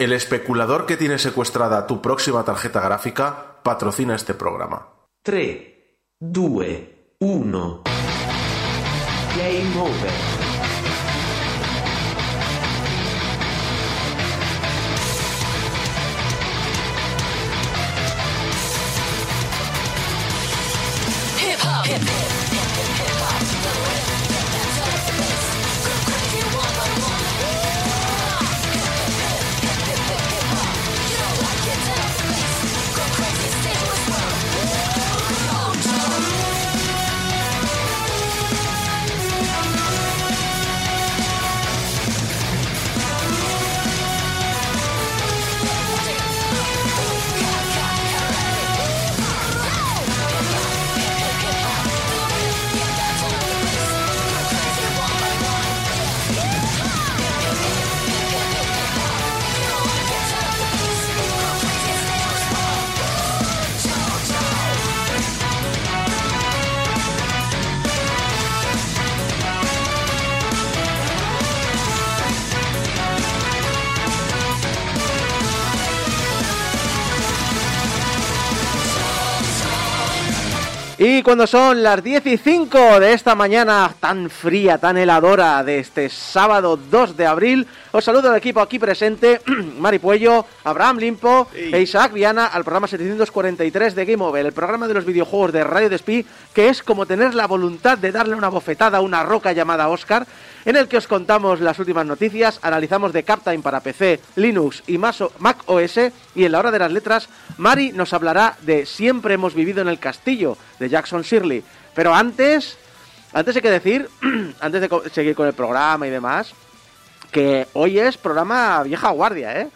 El especulador que tiene secuestrada tu próxima tarjeta gráfica patrocina este programa. 3, 2, 1. Game over. Y cuando son las 10 y 5 de esta mañana tan fría, tan heladora de este sábado 2 de abril, os saludo al equipo aquí presente, Mari Puello, Abraham Limpo e Isaac Viana al programa 743 de Game Over, el programa de los videojuegos de Radio Despí, que es como tener la voluntad de darle una bofetada a una roca llamada Oscar, en el que os contamos las últimas noticias, analizamos de Captain para PC, Linux y Mac OS, y en la hora de las letras, Mari nos hablará de Siempre hemos vivido en el castillo, de Jackson Shirley. Pero antes, antes hay que decir, antes de seguir con el programa y demás, que hoy es programa vieja guardia, ¿eh?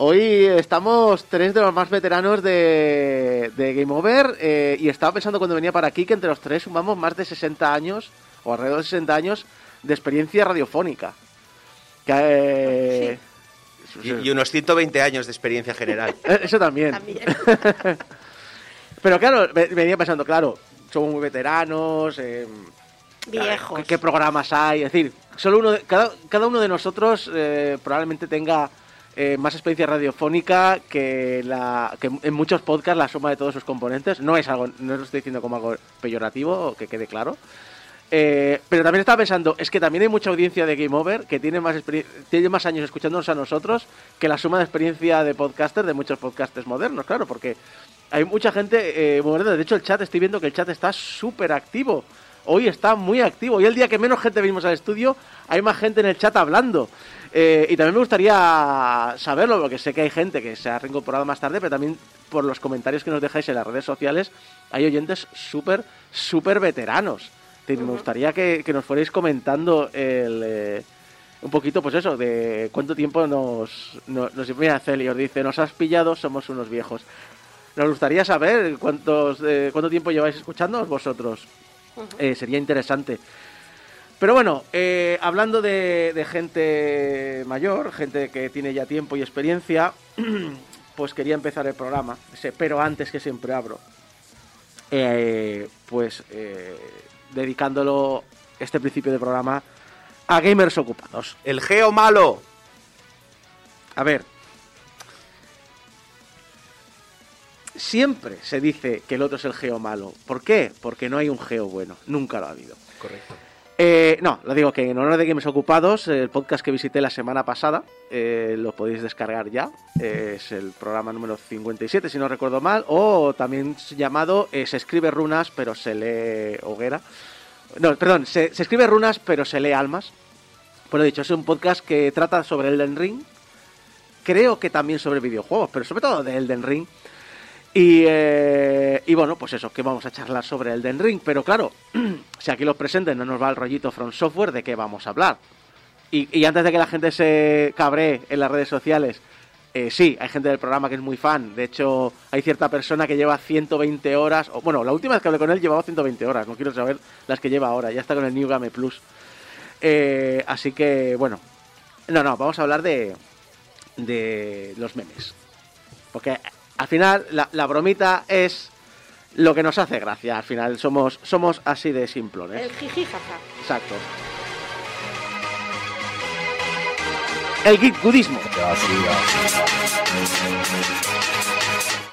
Hoy estamos tres de los más veteranos de, Game Over eh, y estaba pensando cuando venía para aquí que entre los tres sumamos más de 60 años o alrededor de 60 años de experiencia radiofónica. Eh, y, unos 120 años de experiencia general. Eso también. Pero claro, venía pensando, claro, somos muy veteranos. Eh, Viejos. ¿qué, programas hay? Es decir, solo uno cada, cada uno de nosotros eh, probablemente tenga eh, más experiencia radiofónica que, la, que en muchos podcasts la suma de todos sus componentes. No es algo, no lo estoy diciendo como algo peyorativo, que quede claro. Eh, pero también estaba pensando, es que también hay mucha audiencia de Game Over que tiene más, tiene más años escuchándonos a nosotros que la suma de experiencia de podcasters de muchos podcasters modernos, claro, porque hay mucha gente, eh, de hecho el chat, estoy viendo que el chat está súper activo. Hoy está muy activo. Hoy el día que menos gente venimos al estudio, hay más gente en el chat hablando. Eh, y también me gustaría saberlo, porque sé que hay gente que se ha reincorporado más tarde, pero también por los comentarios que nos dejáis en las redes sociales, hay oyentes súper, súper veteranos. Me gustaría que, nos fuerais comentando el, eh, un poquito, pues eso, de cuánto tiempo nos, nos, nos... Mira, dice, nos has pillado, somos unos viejos. Nos gustaría saber cuántos, eh, cuánto tiempo lleváis escuchándonos vosotros. Eh, sería interesante. Pero bueno, eh, hablando de, gente mayor, gente que tiene ya tiempo y experiencia, pues quería empezar el programa, pero antes que siempre abro, pues dedicándolo este principio de programa a gamers ocupados. El geo malo. A ver, siempre se dice que el otro es el geo malo. ¿Por qué? Porque no hay un geo bueno. Nunca lo ha habido. Correcto. Eh, no, lo digo que en honor de Games Ocupados, el podcast que visité la semana pasada, eh, lo podéis descargar ya. es el programa número 57, si no recuerdo mal, o también llamado eh, Se escribe runas, pero se lee hoguera. No, perdón, se, se escribe runas, pero se lee almas. Pues lo dicho, es un podcast que trata sobre Elden Ring. Creo que también sobre videojuegos, pero sobre todo de Elden Ring. Eh, y, bueno, pues eso, que vamos a charlar sobre el Den Ring. Pero claro, si aquí los presentes no nos va el rollito From Software, ¿de qué vamos a hablar? Y, antes de que la gente se cabree en las redes sociales, eh, sí, hay gente del programa que es muy fan. De hecho, hay cierta persona que lleva 120 horas. Bueno, la última vez que hablé con él llevaba 120 horas. No quiero saber las que lleva ahora. Ya está con el New Game Plus. Eh, así que, bueno. No, no, vamos a hablar de, de los memes. Porque al final la, bromita es lo que nos hace gracia. Al final somos, somos así de simplones. El jiji jaja. Exacto. El Gitgudismo.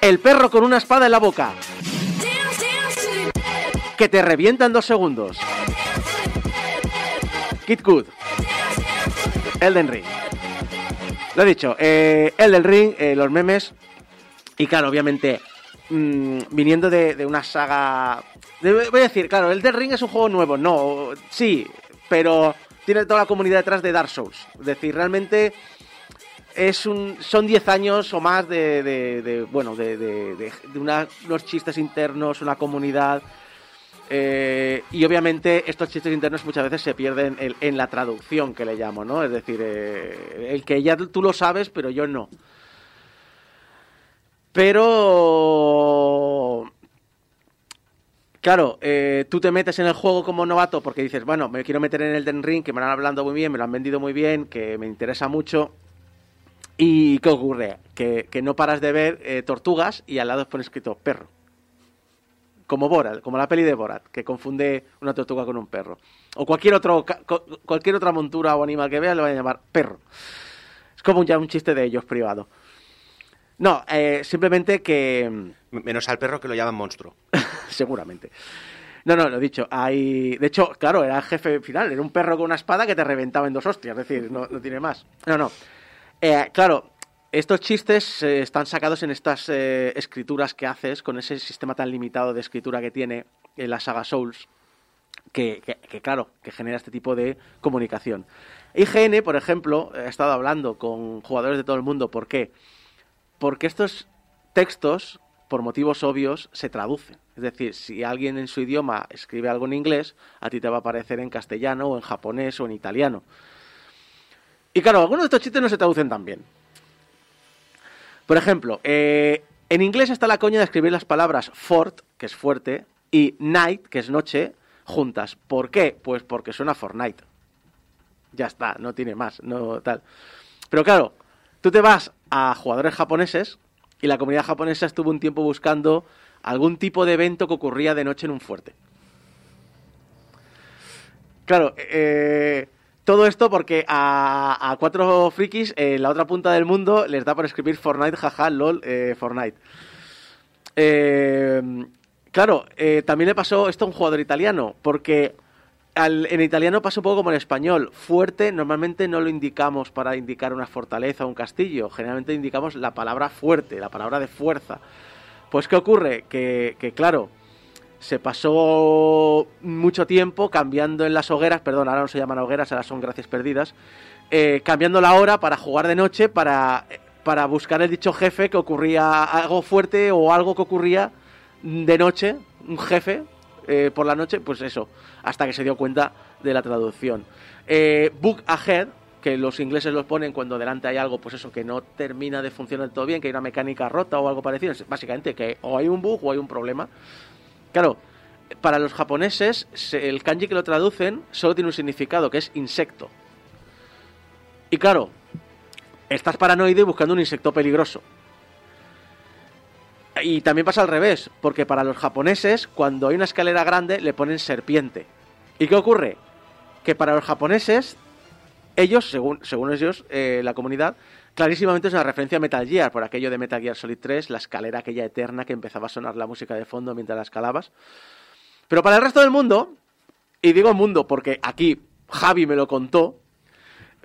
El perro con una espada en la boca. Que te revienta en dos segundos. Kid Good. Elden Ring. Lo he dicho, eh, Elden Ring, eh, los memes. Y claro, obviamente, mm, viniendo de, de una saga. voy a decir, claro, Elden Ring es un juego nuevo. No, sí, pero tiene toda la comunidad detrás de Dark Souls. Es decir, realmente es un, son 10 años o más de, de- bueno, de, de- unos chistes internos, una comunidad. eh, y obviamente estos chistes internos muchas veces se pierden en, en la traducción que le llamo, ¿no? Es decir, eh, el que ya tú lo sabes, pero yo no. Pero... Claro, eh, tú te metes en el juego como novato porque dices, bueno, me quiero meter en el Den Ring, que me lo han hablando muy bien, me lo han vendido muy bien, que me interesa mucho. ¿Y qué ocurre? Que, no paras de ver eh, tortugas y al lado pone escrito perro. Como Borat, como la peli de Borat, que confunde una tortuga con un perro. O cualquier, otro, cualquier otra montura o animal que veas le van a llamar perro. Es como ya un chiste de ellos privado. No, eh, simplemente que... Menos al perro que lo llaman monstruo. Seguramente. No, no, lo he dicho. Hay... De hecho, claro, era el jefe final. Era un perro con una espada que te reventaba en dos hostias. Es decir, no, no tiene más. No, no. Eh, claro, estos chistes eh, están sacados en estas eh, escrituras que haces con ese sistema tan limitado de escritura que tiene en la saga Souls. Que, que- que, claro, que genera este tipo de comunicación. IGN, por ejemplo, ha estado hablando con jugadores de todo el mundo. ¿Por qué? Porque estos textos, por motivos obvios, se traducen. Es decir, si alguien en su idioma escribe algo en inglés, a ti te va a aparecer en castellano o en japonés o en italiano. Y claro, algunos de estos chistes no se traducen tan bien. Por ejemplo, eh, en inglés está la coña de escribir las palabras fort, que es fuerte, y night, que es noche, juntas. ¿Por qué? Pues porque suena Fortnite. Ya está, no tiene más, no tal. Pero claro, tú te vas a jugadores japoneses y la comunidad japonesa estuvo un tiempo buscando algún tipo de evento que ocurría de noche en un fuerte. Claro, eh, todo esto porque a, cuatro frikis en la otra punta del mundo les da por escribir Fortnite, jaja, lol, eh, Fortnite. Eh, claro, eh, también le pasó esto a un jugador italiano, porque en italiano pasa un poco como en español. Fuerte normalmente no lo indicamos para indicar una fortaleza o un castillo, generalmente indicamos la palabra fuerte, la palabra de fuerza. Pues ¿qué ocurre? Que, que claro, se pasó mucho tiempo cambiando en las hogueras, perdón, ahora no se llaman hogueras, ahora son gracias perdidas, eh, cambiando la hora para jugar de noche, para, para buscar el dicho jefe que ocurría algo fuerte o algo que ocurría de noche, un jefe eh, por la noche, pues eso, hasta que se dio cuenta de la traducción. Eh, book ahead, que los ingleses los ponen cuando delante hay algo, pues eso, que no termina de funcionar todo bien, que hay una mecánica rota o algo parecido, básicamente que o hay un bug o hay un problema. Claro, para los japoneses, se- el kanji que lo traducen solo tiene un significado, que es insecto. Y claro, estás paranoide buscando un insecto peligroso. Y también pasa al revés, porque para los japoneses, cuando hay una escalera grande, le ponen serpiente. ¿Y qué ocurre? Que para los japoneses, ellos, según, según ellos, eh, la comunidad, clarísimamente es una referencia a Metal Gear, por aquello de Metal Gear Solid 3, la escalera aquella eterna que empezaba a sonar la música de fondo mientras la escalabas. Pero para el resto del mundo, y digo mundo porque aquí Javi me lo contó,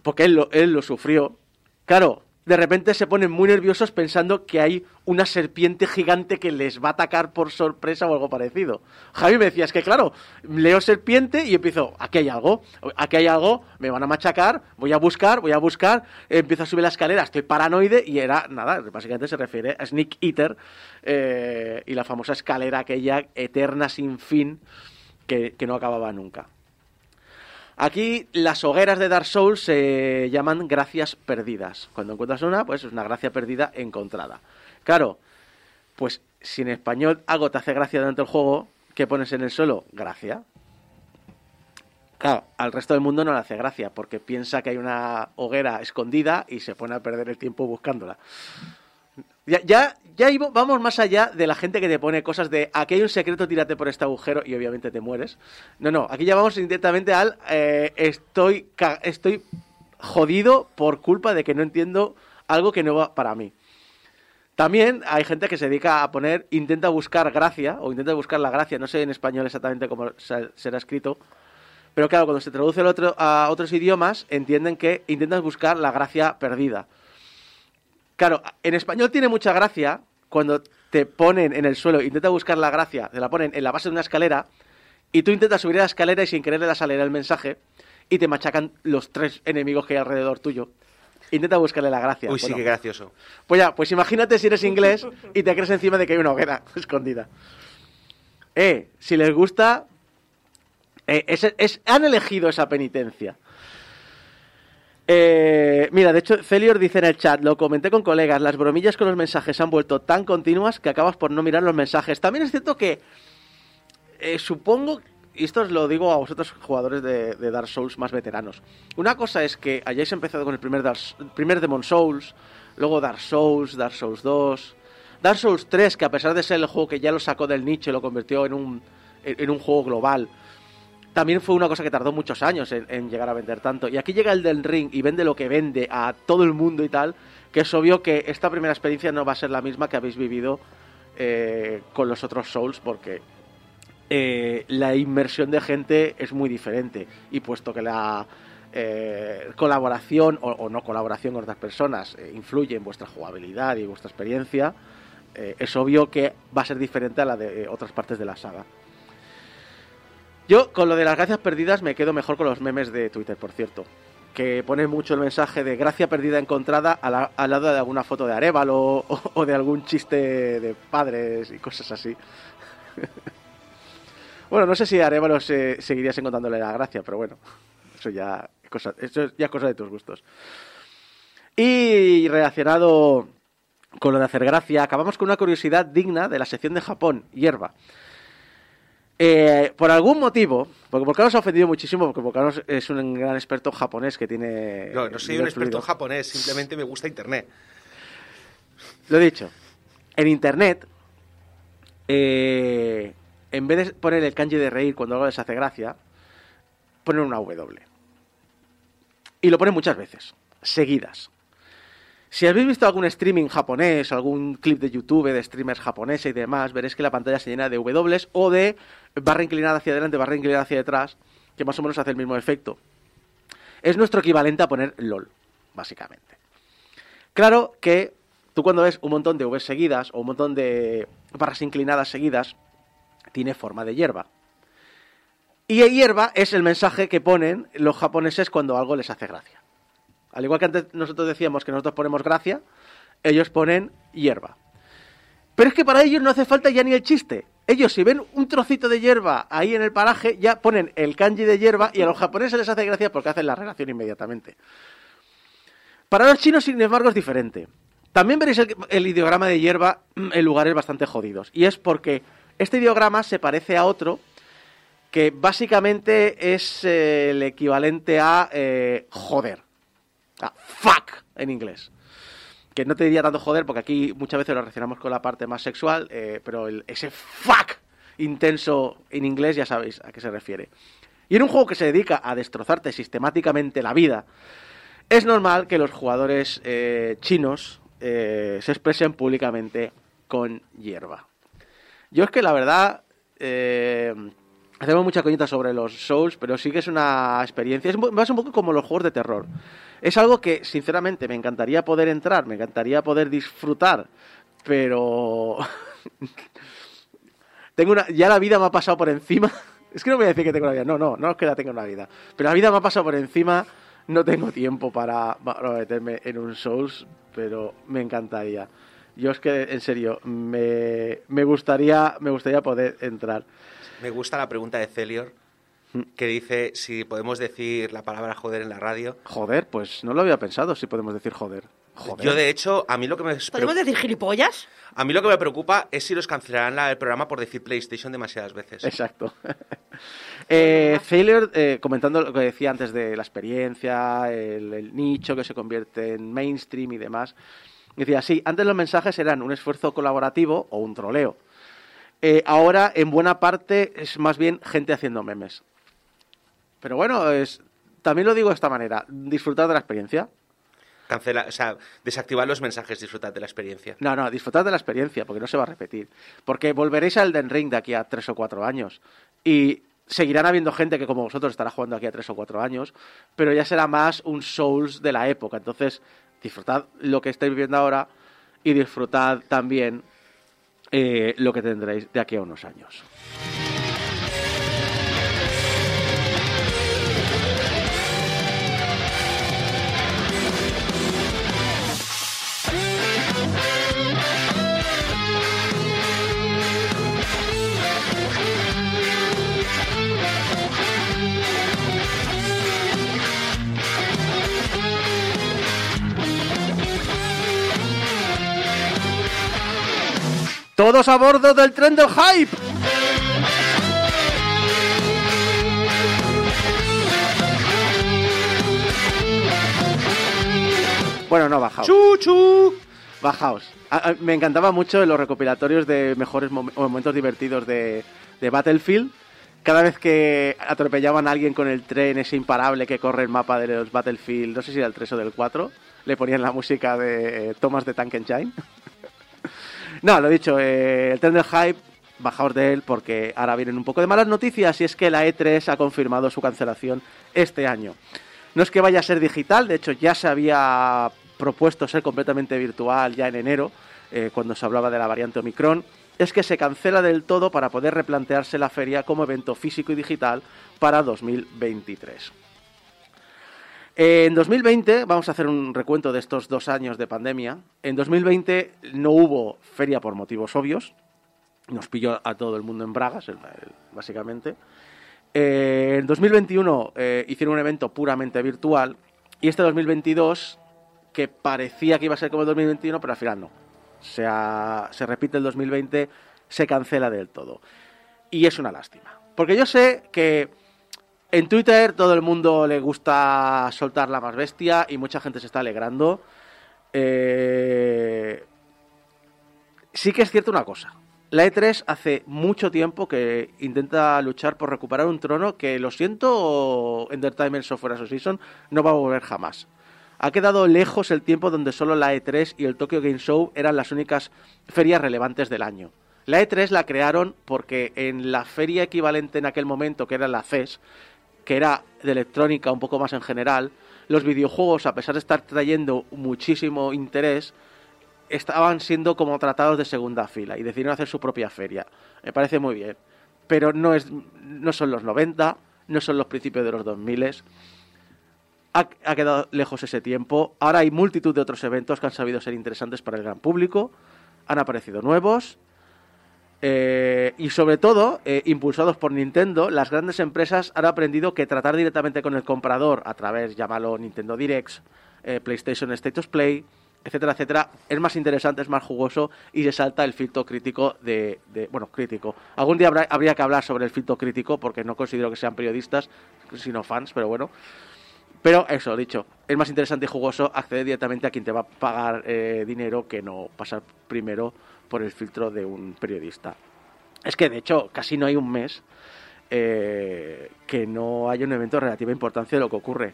porque él lo, él lo sufrió, claro, de repente se ponen muy nerviosos pensando que hay una serpiente gigante que les va a atacar por sorpresa o algo parecido. Javi me decía, es que claro, leo serpiente y empiezo, aquí hay algo, aquí hay algo, me van a machacar, voy a buscar, voy a buscar, empiezo a subir la escalera, estoy paranoide y era, nada, básicamente se refiere a Sneak Eater eh, y la famosa escalera aquella eterna sin fin que, que no acababa nunca. Aquí las hogueras de Dark Souls se llaman gracias perdidas. Cuando encuentras una, pues es una gracia perdida encontrada. Claro, pues si en español algo te hace gracia durante el juego, ¿qué pones en el suelo? Gracia. Claro, al resto del mundo no le hace gracia porque piensa que hay una hoguera escondida y se pone a perder el tiempo buscándola. Ya, ya, ya vamos más allá de la gente que te pone cosas de aquí hay un secreto, tírate por este agujero y obviamente te mueres. No, no, aquí ya vamos directamente al eh, estoy, estoy jodido por culpa de que no entiendo algo que no va para mí. También hay gente que se dedica a poner, intenta buscar gracia, o intenta buscar la gracia, no sé en español exactamente cómo se- será escrito, pero claro, cuando se traduce a otros idiomas, entienden que intentas buscar la gracia perdida. Claro, en español tiene mucha gracia cuando te ponen en el suelo, intenta buscar la gracia, te la ponen en la base de una escalera, y tú intentas subir a la escalera y sin querer le das a leer el mensaje, y te machacan los tres enemigos que hay alrededor tuyo. Intenta buscarle la gracia. Uy, sí, qué gracioso. pues ya, pues imagínate si eres inglés y te crees encima de que hay una hoguera escondida. Eh, si les gusta, eh, es- es- han elegido esa penitencia. Eh, mira, de hecho, Celior dice en el chat, lo comenté con colegas, las bromillas con los mensajes se han vuelto tan continuas que acabas por no mirar los mensajes. También es cierto que eh, supongo, y esto os lo digo a vosotros jugadores de, Dark Souls más veteranos, una cosa es que hayáis empezado con el primer, Dark, Demon Souls, luego Dark Souls, Dark Souls 2, Dark Souls 3, que a pesar de ser el juego que ya lo sacó del nicho y lo convirtió en un, en un juego global, también fue una cosa que tardó muchos años en, en llegar a vender tanto. Y aquí llega el del ring y vende lo que vende a todo el mundo y tal, que es obvio que esta primera experiencia no va a ser la misma que habéis vivido eh, con los otros Souls, porque eh, la inmersión de gente es muy diferente. Y puesto que la eh, colaboración o, no colaboración con otras personas influye en vuestra jugabilidad y vuestra experiencia, es obvio que va a ser diferente a la de otras partes de la saga. Yo con lo de las gracias perdidas me quedo mejor con los memes de Twitter, por cierto. Que pone mucho el mensaje de gracia perdida encontrada a la- al lado de alguna foto de Arevalo o, de algún chiste de padres y cosas así. bueno, no sé si Arevalo se, seguirías encontrándole la gracia, pero bueno, eso ya, es cosa, eso es ya cosa de tus gustos. Y relacionado con lo de hacer gracia, acabamos con una curiosidad digna de la sección de Japón, hierba. Eh, por algún motivo, porque Volcano se ha ofendido muchísimo, porque Volcano es un gran experto japonés que tiene. No, no soy un experto fluido. japonés, simplemente me gusta Internet. Lo he dicho. En internet, eh, en vez de poner el kanji de reír cuando algo les hace gracia, ponen una W. Y lo ponen muchas veces, seguidas. Si habéis visto algún streaming japonés, algún clip de YouTube de streamers japoneses y demás, veréis que la pantalla se llena de W o de barra inclinada hacia adelante, barra inclinada hacia detrás, que más o menos hace el mismo efecto. Es nuestro equivalente a poner LOL, básicamente. Claro que tú cuando ves un montón de V seguidas o un montón de barras inclinadas seguidas, tiene forma de hierba. Y hierba es el mensaje que ponen los japoneses cuando algo les hace gracia. Al igual que antes nosotros decíamos que nosotros ponemos gracia, ellos ponen hierba. Pero es que para ellos no hace falta ya ni el chiste. Ellos si ven un trocito de hierba ahí en el paraje, ya ponen el kanji de hierba y a los japoneses les hace gracia porque hacen la relación inmediatamente. Para los chinos, sin embargo, es diferente. También veréis el, el ideograma de hierba en lugares bastante jodidos. Y es porque este ideograma se parece a otro que básicamente es eh, el equivalente a eh, joder. A fuck en inglés. Que no te diría tanto joder porque aquí muchas veces lo relacionamos con la parte más sexual, eh, pero ese fuck intenso en inglés ya sabéis a qué se refiere. Y en un juego que se dedica a destrozarte sistemáticamente la vida, es normal que los jugadores eh, chinos eh, se expresen públicamente con hierba. Yo es que la verdad, hacemos mucha coñita sobre los Souls, pero sí que es una experiencia, es más un poco como los juegos de terror. Es algo que, sinceramente, me encantaría poder entrar, me encantaría poder disfrutar, pero... tengo una, ya la vida me ha pasado por encima. Es que no voy a decir que tengo una vida, no, no, no es que la tenga una vida. Pero la vida me ha pasado por encima, no tengo tiempo para, para meterme en un Souls, pero me encantaría. Yo es que, en serio, me, me gustaría, me gustaría poder entrar. Me gusta la pregunta de Celior, Mm. que dice si podemos decir la palabra joder en la radio. Joder, pues no lo había pensado si podemos decir joder. Joder. Yo, de hecho, a mí lo que me, ¿Podemos decir gilipollas? a mí lo que me preocupa es si los cancelarán la- el programa por decir PlayStation demasiadas veces. Exacto. eh, Thaler, eh, comentando lo que decía antes de la experiencia, el, el nicho que se convierte en mainstream y demás, decía, sí, antes los mensajes eran un esfuerzo colaborativo o un troleo. Eh, ahora, en buena parte, es más bien gente haciendo memes. Pero bueno, es, también lo digo de esta manera, disfrutad de la experiencia. Cancela, o sea, desactivar los mensajes, disfrutad de la experiencia. No, no, disfrutad de la experiencia, porque no se va a repetir. Porque volveréis al Den Ring de aquí a tres o cuatro años. Y seguirán habiendo gente que como vosotros estará jugando aquí a tres o cuatro años, pero ya será más un Souls de la época. Entonces, disfrutad lo que estáis viviendo ahora y disfrutad también eh, lo que tendréis de aquí a unos años. Todos a bordo del tren del hype. Bueno, no, bajaos. ¡Chuchu! Bajaos. A- a- me encantaba mucho los recopilatorios de mejores mom- momentos divertidos de, de Battlefield. Cada vez que atropellaban a alguien con el tren ese imparable que corre el mapa de los Battlefield, no sé si era el 3 o del 4, le ponían la música de eh, Thomas de Tank Engine. no, lo dicho, eh, el tren del hype, bajaos de él porque ahora vienen un poco de malas noticias y es que la E3 ha confirmado su cancelación este año. No es que vaya a ser digital, de hecho ya se había propuesto ser completamente virtual ya en enero, eh, cuando se hablaba de la variante Omicron, es que se cancela del todo para poder replantearse la feria como evento físico y digital para 2023. En 2020, vamos a hacer un recuento de estos dos años de pandemia. En 2020 no hubo feria por motivos obvios. Nos pilló a todo el mundo en bragas, básicamente. Eh, en 2021 eh, hicieron un evento puramente virtual. Y este 2022, que parecía que iba a ser como el 2021, pero al final no. O sea, se repite el 2020, se cancela del todo. Y es una lástima. Porque yo sé que en Twitter todo el mundo le gusta soltar la más bestia y mucha gente se está alegrando. Eh, Sí que es cierto una cosa. La E3 hace mucho tiempo que intenta luchar por recuperar un trono que, lo siento, Entertainment Software Association no va a volver jamás. Ha quedado lejos el tiempo donde solo la E3 y el Tokyo Game Show eran las únicas ferias relevantes del año. La E3 la crearon porque en la feria equivalente en aquel momento, que era la CES, que era de electrónica un poco más en general, los videojuegos, a pesar de estar trayendo muchísimo interés, estaban siendo como tratados de segunda fila y decidieron hacer su propia feria. Me parece muy bien. Pero no, es, no son los 90, no son los principios de los 2000. Ha, ha quedado lejos ese tiempo. Ahora hay multitud de otros eventos que han sabido ser interesantes para el gran público. Han aparecido nuevos. Eh, y sobre todo, eh, impulsados por Nintendo, las grandes empresas han aprendido que tratar directamente con el comprador a través, llámalo Nintendo Directs, eh, PlayStation Status Play, etcétera, etcétera, es más interesante, es más jugoso y se salta el filtro crítico de, de- bueno, crítico. Algún día habrá- habría que hablar sobre el filtro crítico porque no considero que sean periodistas, sino fans, pero bueno. Pero eso, dicho, es más interesante y jugoso acceder directamente a quien te va a pagar eh, dinero que no pasar primero por el filtro de un periodista. Es que, de hecho, casi no hay un mes eh, que no haya un evento de relativa importancia de lo que ocurre.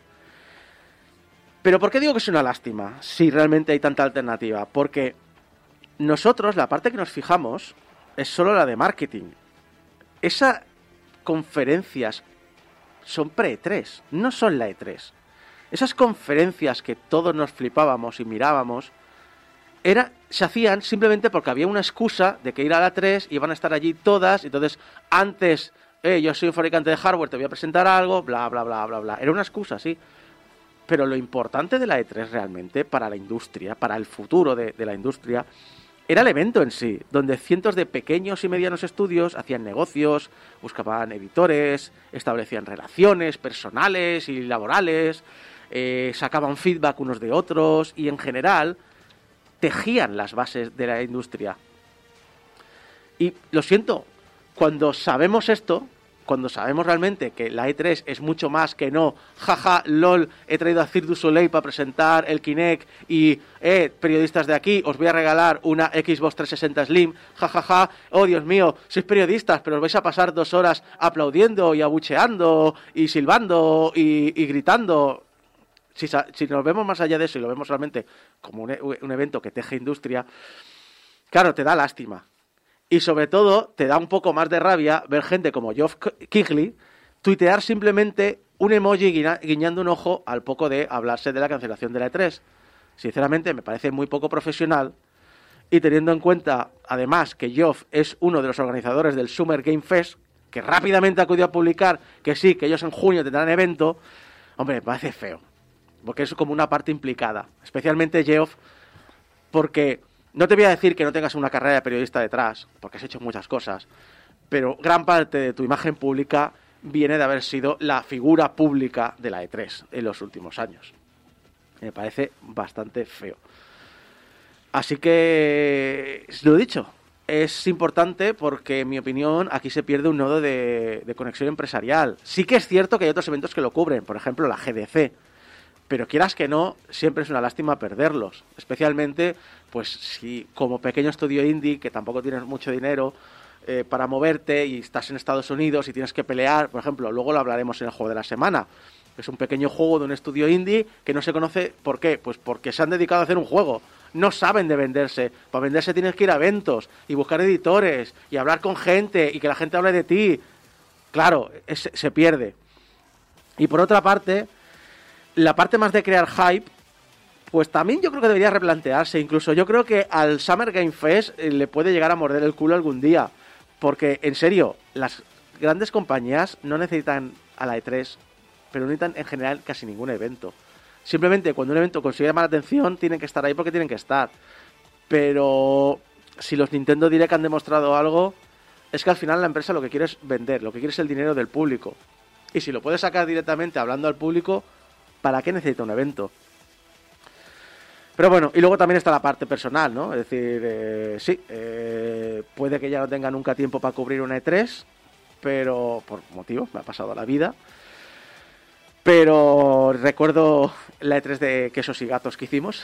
Pero ¿por qué digo que es una lástima si realmente hay tanta alternativa? Porque nosotros, la parte que nos fijamos, es solo la de marketing. Esas conferencias son pre-E3, no son la E3. Esas conferencias que todos nos flipábamos y mirábamos, era, se hacían simplemente porque había una excusa de que ir a la 3 iban a estar allí todas, entonces antes, eh, yo soy un fabricante de hardware, te voy a presentar algo, bla, bla, bla, bla, bla. Era una excusa, sí. Pero lo importante de la E3 realmente para la industria, para el futuro de, de la industria, era el evento en sí, donde cientos de pequeños y medianos estudios hacían negocios, buscaban editores, establecían relaciones personales y laborales, eh, sacaban feedback unos de otros y en general tejían las bases de la industria. Y lo siento, cuando sabemos esto, cuando sabemos realmente que la E3 es mucho más que no, jaja, lol, he traído a Cirque du Soleil para presentar el Kinect y, eh, periodistas de aquí, os voy a regalar una Xbox 360 Slim, jajaja, oh Dios mío, sois periodistas, pero os vais a pasar dos horas aplaudiendo y abucheando y silbando y, y gritando. Si, nos vemos más allá de eso y lo vemos realmente como un, e- un evento que teje industria, claro, te da lástima. Y sobre todo, te da un poco más de rabia ver gente como Geoff K- Keighley tuitear simplemente un emoji guiña- guiñando un ojo al poco de hablarse de la cancelación de la E3. Sinceramente, me parece muy poco profesional. Y teniendo en cuenta, además, que Geoff es uno de los organizadores del Summer Game Fest, que rápidamente acudió a publicar que sí, que ellos en junio tendrán evento, hombre, me parece feo. Porque es como una parte implicada. Especialmente Geoff, porque no te voy a decir que no tengas una carrera de periodista detrás, porque has hecho muchas cosas, pero gran parte de tu imagen pública viene de haber sido la figura pública de la E3 en los últimos años. Me parece bastante feo. Así que, lo dicho, es importante porque, en mi opinión, aquí se pierde un nodo de, de conexión empresarial. Sí que es cierto que hay otros eventos que lo cubren, por ejemplo, la GDC. Pero quieras que no, siempre es una lástima perderlos. Especialmente, pues si como pequeño estudio indie, que tampoco tienes mucho dinero eh, para moverte y estás en Estados Unidos y tienes que pelear, por ejemplo, luego lo hablaremos en el juego de la semana. Es un pequeño juego de un estudio indie que no se conoce. ¿Por qué? Pues porque se han dedicado a hacer un juego. No saben de venderse. Para venderse tienes que ir a eventos y buscar editores y hablar con gente y que la gente hable de ti. Claro, se pierde. Y por otra parte, la parte más de crear hype, pues también yo creo que debería replantearse. Incluso yo creo que al Summer Game Fest eh, le puede llegar a morder el culo algún día. Porque, en serio, las grandes compañías no necesitan a la E3, pero no necesitan en general casi ningún evento. Simplemente cuando un evento consigue llamar la atención, tienen que estar ahí porque tienen que estar. Pero si los Nintendo Direct han demostrado algo, es que al final la empresa lo que quiere es vender, lo que quiere es el dinero del público. Y si lo puede sacar directamente hablando al público, ¿para qué necesita un evento? Pero bueno, y luego también está la parte personal, ¿no? Es decir, eh, sí, eh, puede que ya no tenga nunca tiempo para cubrir una E3, pero por motivos, me ha pasado la vida. Pero recuerdo la E3 de quesos y gatos que hicimos.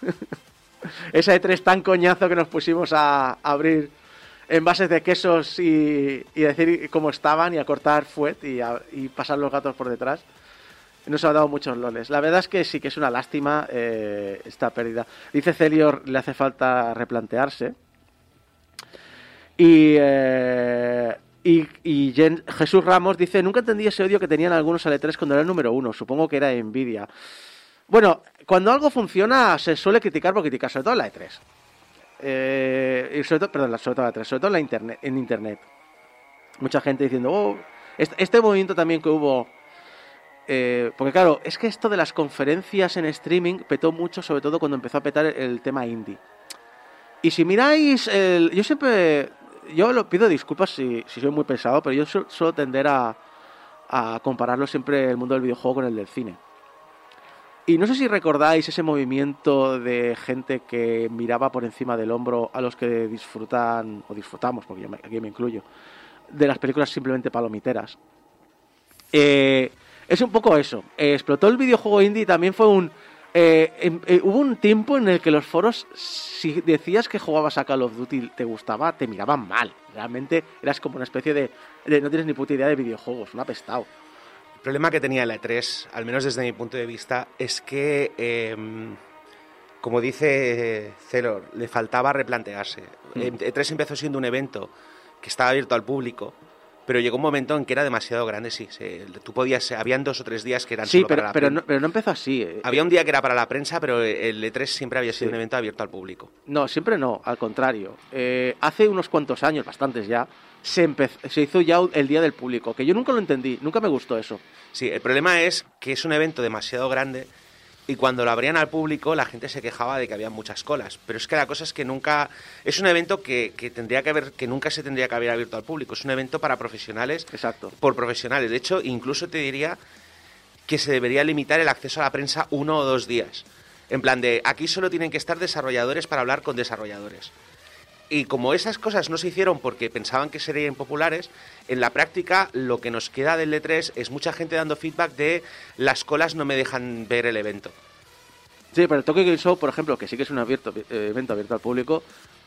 Esa E3 tan coñazo que nos pusimos a abrir envases de quesos y, y decir cómo estaban y a cortar fuet y, a- y pasar los gatos por detrás. Nos ha dado muchos loles. La verdad es que sí que es una lástima eh, esta pérdida. Dice Celior, le hace falta replantearse. Y, eh, y, Jesús Ramos dice, nunca entendí ese odio que tenían algunos al E3 cuando era el número uno. Supongo que era envidia. Bueno, cuando algo funciona se suele criticar por criticar, sobre todo en la E3. Eh, sobre todo, perdón, sobre todo en la E3, sobre todo en, la internet, en Internet. Mucha gente diciendo, oh, este, este movimiento también que hubo eh, porque claro, es que esto de las conferencias en streaming petó mucho, sobre todo cuando empezó a petar el, tema indie. Y si miráis, el- yo siempre, yo lo pido disculpas si, soy muy pesado, pero yo su- suelo tender a, a compararlo siempre el mundo del videojuego con el del cine. Y no sé si recordáis ese movimiento de gente que miraba por encima del hombro a los que disfrutan, o disfrutamos, porque yo aquí me incluyo, de las películas simplemente palomiteras. Eh, es un poco eso. Eh, explotó el videojuego indie y también fue un... eh, em- eh, hubo un tiempo en el que los foros, si decías que jugabas a Call of Duty te gustaba, te miraban mal. Realmente eras como una especie de... de no tienes ni puta idea de videojuegos, un apestado. El problema que tenía la E3, al menos desde mi punto de vista, es que, eh, como dice Celor, le faltaba replantearse. Eh, E3 empezó siendo un evento que estaba abierto al público, pero llegó un momento en que era demasiado grande, sí. se- tú podías, habían dos o tres días que eran Sí, solo pero, para la pero, prensa. no, pero no empezó así. eh. Había un día que era para la prensa, pero el E3 siempre había sido Sí. un evento abierto al público. No, siempre no, al contrario. Eh, hace unos cuantos años, bastantes ya, se, empezó, se hizo ya el Día del Público, que yo nunca lo entendí, nunca me gustó eso. Sí, el problema es que es un evento demasiado grande y cuando lo abrían al público la gente se quejaba de que había muchas colas. Pero es que la cosa es que nunca... Es un evento que, que tendría que haber, que nunca se tendría que haber abierto al público. Es un evento para profesionales Exacto. por profesionales. De hecho, incluso te diría que se debería limitar el acceso a la prensa uno o dos días. En plan de, aquí solo tienen que estar desarrolladores para hablar con desarrolladores. Y como esas cosas no se hicieron porque pensaban que serían populares, en la práctica lo que nos queda del E3 es mucha gente dando feedback de las colas no me dejan ver el evento. Sí, pero el Tokyo Game Show, por ejemplo, que sí que es un abierto, eh, evento abierto al público,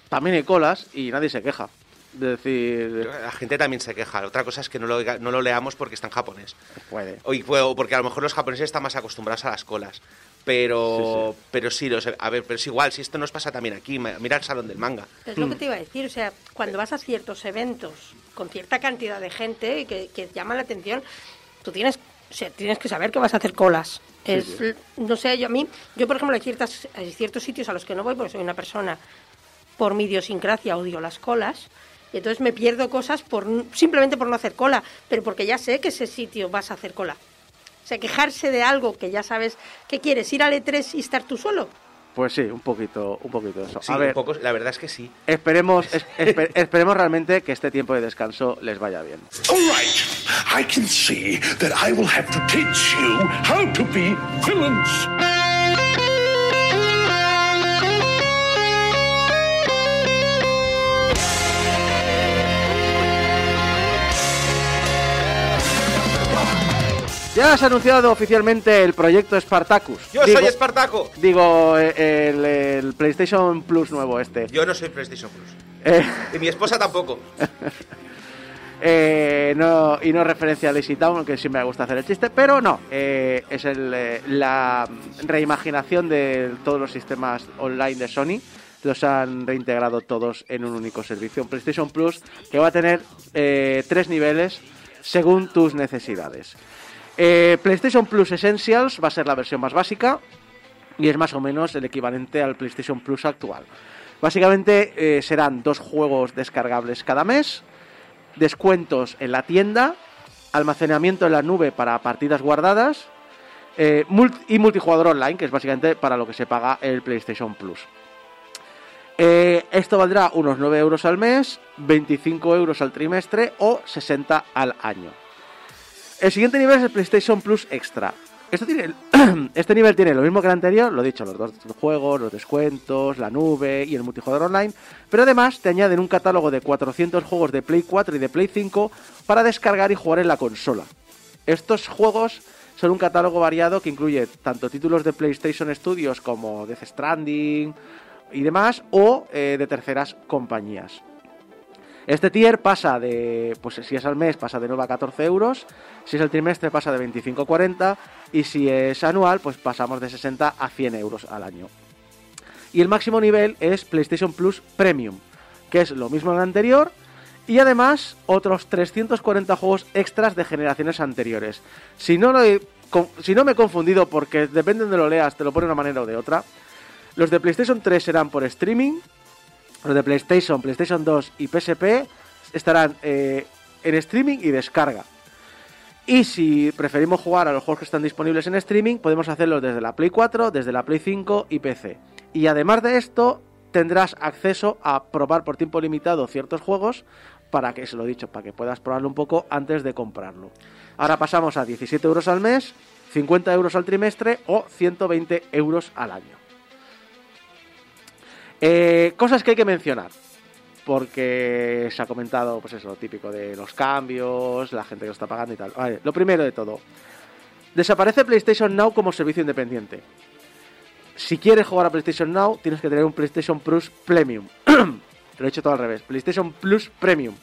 también hay colas y nadie se queja. Es decir, La gente también se queja. Otra cosa es que no lo, no lo leamos porque está en japonés. puede. O porque a lo mejor los japoneses están más acostumbrados a las colas. Pero pero sí, los- a ver, pero es igual, si esto nos pasa también aquí, mira el salón del manga. Es lo que te iba a decir, o sea, cuando vas a ciertos eventos con cierta cantidad de gente que, que llama la atención, tú tienes, o sea, tienes que saber que vas a hacer colas. Es, No sé, yo a mí, yo por ejemplo hay, ciertas, hay ciertos sitios a los que no voy porque soy una persona por mi idiosincrasia odio las colas. Y entonces me pierdo cosas por n- simplemente por no hacer cola, pero porque ya sé que ese sitio vas a hacer cola. O sea, quejarse de algo que ya sabes que quieres, ir al E3 y estar tú solo. Pues sí, un poquito, un poquito eso. Sí, a un ver, poco, la verdad es que sí. esperemos, es- espe- esperemos realmente que este tiempo de descanso les vaya bien. All right, I can see that I will have to teach you how to be villains. Ya se ha anunciado oficialmente el proyecto Spartacus. ¡Yo Digo- soy Espartaco! Digo, eh, el, el PlayStation Plus nuevo este. Yo no soy PlayStation Plus. Eh, Y mi esposa tampoco. eh, no, y no referencia a Lazy Town, que sí me gusta hacer el chiste, pero no. eh, es el, la reimaginación de todos los sistemas online de Sony. Los han reintegrado todos en un único servicio. Un PlayStation Plus que va a tener eh, tres niveles según tus necesidades. Eh, PlayStation Plus Essentials va a ser la versión más básica y es más o menos el equivalente al PlayStation Plus actual. Básicamente eh, serán dos juegos descargables cada mes, descuentos en la tienda, almacenamiento en la nube para partidas guardadas eh, y multijugador online, que es básicamente para lo que se paga el PlayStation Plus. Esto valdrá unos 9 euros al mes, 25 euros al trimestre o 60 al año. El siguiente nivel es el PlayStation Plus Extra. Esto tiene, este nivel tiene lo mismo que el anterior, lo dicho, los dos juegos, los descuentos, la nube y el multijugador online, pero además te añaden un catálogo de 400 juegos de Play 4 y de Play 5 para descargar y jugar en la consola. Estos juegos son un catálogo variado que incluye tanto títulos de PlayStation Studios como Death Stranding y demás, o eh, de terceras compañías. Este tier pasa de, pues si es al mes, pasa de 9 a 14 euros, si es el trimestre pasa de 25 a 40 y si es anual, pues pasamos de 60 a 100 euros al año. Y el máximo nivel es PlayStation Plus Premium, que es lo mismo que el anterior y además otros 340 juegos extras de generaciones anteriores. Si no, lo he si no me he confundido, porque depende de lo leas, te lo pone de una manera o de otra, los de PlayStation 3 serán por streaming, los de PlayStation, PlayStation 2 y PSP estarán eh, en streaming y descarga. Y si preferimos jugar a los juegos que están disponibles en streaming, podemos hacerlo desde la Play 4, desde la Play 5 y PC. Y además de esto, tendrás acceso a probar por tiempo limitado ciertos juegos para que, se lo he dicho, para que puedas probarlo un poco antes de comprarlo. Ahora pasamos a 17 euros al mes, 50 euros al trimestre o 120 euros al año. Eh, cosas que hay que mencionar. Porque se ha comentado, pues eso, típico de los cambios, la gente que lo está pagando y tal. Vale, lo primero de todo. Desaparece PlayStation Now como servicio independiente. Si quieres jugar a PlayStation Now, tienes que tener un PlayStation Plus Premium. lo he hecho todo al revés. PlayStation Plus Premium.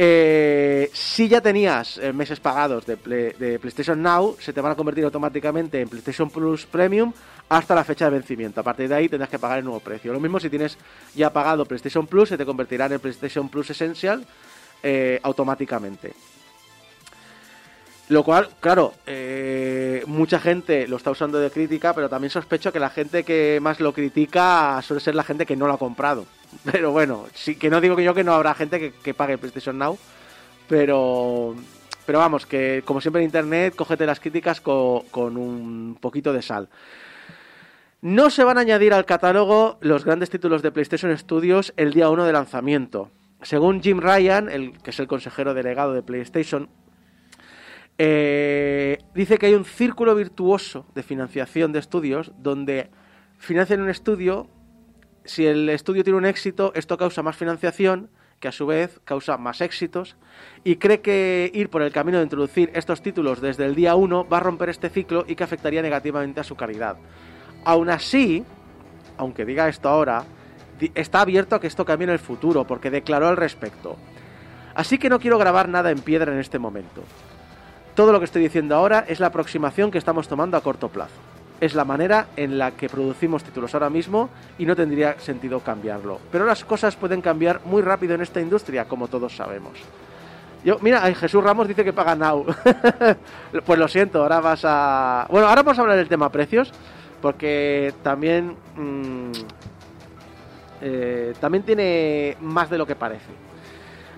Eh, si ya tenías eh, meses pagados de, Play- de PlayStation Now, se te van a convertir automáticamente en PlayStation Plus Premium hasta la fecha de vencimiento. A partir de ahí tendrás que pagar el nuevo precio. Lo mismo si tienes ya pagado PlayStation Plus, se te convertirá en PlayStation Plus Essential eh, automáticamente. Lo cual, claro, mucha gente lo está usando de crítica, pero también sospecho que la gente que más lo critica suele ser la gente que no lo ha comprado. Pero bueno, sí que no digo que yo que no habrá gente que, que pague PlayStation Now, pero, pero vamos, que como siempre en Internet, cógete las críticas co- con un poquito de sal. No se van a añadir al catálogo los grandes títulos de PlayStation Studios el día 1 de lanzamiento. Según Jim Ryan, el, que es el consejero delegado de PlayStation, eh, dice que hay un círculo virtuoso de financiación de estudios donde financian un estudio si el estudio tiene un éxito, esto causa más financiación, que a su vez causa más éxitos, y cree que ir por el camino de introducir estos títulos desde el día 1 va a romper este ciclo y que afectaría negativamente a su calidad. Aún así, aunque diga esto ahora, está abierto a que esto cambie en el futuro, porque declaró al respecto. Así que no quiero grabar nada en piedra en este momento. Todo lo que estoy diciendo ahora es la aproximación que estamos tomando a corto plazo. Es la manera en la que producimos títulos ahora mismo y no tendría sentido cambiarlo. Pero las cosas pueden cambiar muy rápido en esta industria, como todos sabemos. Yo, mira, ay, Jesús Ramos dice que paga Now. pues lo siento, ahora vas a... Bueno, ahora vamos a hablar del tema precios, porque también... mm, eh, también tiene más de lo que parece.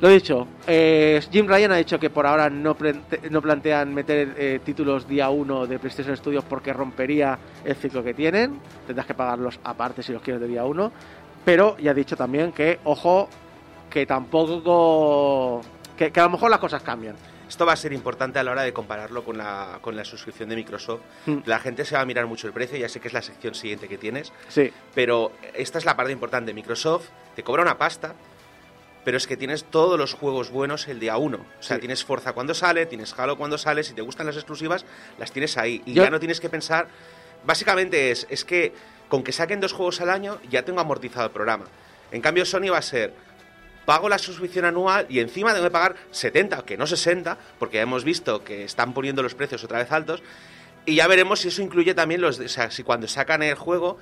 Lo dicho, eh, Jim Ryan ha dicho que por ahora no, plante- no plantean meter eh, títulos día 1 de PlayStation Studios porque rompería el ciclo que tienen. Tendrás que pagarlos aparte si los quieres de día 1. Pero ya ha dicho también que, ojo, que tampoco. Que, que a lo mejor las cosas cambian. Esto va a ser importante a la hora de compararlo con la, con la suscripción de Microsoft. Mm. La gente se va a mirar mucho el precio, ya sé que es la sección siguiente que tienes, Sí, pero esta es la parte importante. Microsoft te cobra una pasta, pero es que tienes todos los juegos buenos el día uno. O sea, Sí. tienes Forza cuando sale, tienes Halo cuando sale, si te gustan las exclusivas, las tienes ahí. Y Yo- ya no tienes que pensar... Básicamente es, es que con que saquen dos juegos al año ya tengo amortizado el programa. En cambio, Sony va a ser pago la suscripción anual y encima tengo que pagar 70, que no 60, porque ya hemos visto que están poniendo los precios otra vez altos. Y ya veremos si eso incluye también los. O sea, si cuando sacan el juego,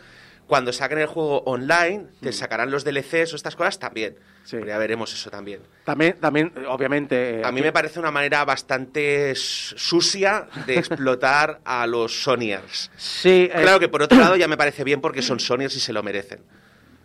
cuando saquen el juego online, te sacarán los DLCs o estas cosas también. Sí. Pero ya veremos eso también. también, también obviamente. eh, A mí me parece una manera bastante sucia de explotar a los Sonyers. Sí, eh, Claro que por otro lado ya me parece bien porque son Sonyers y se lo merecen.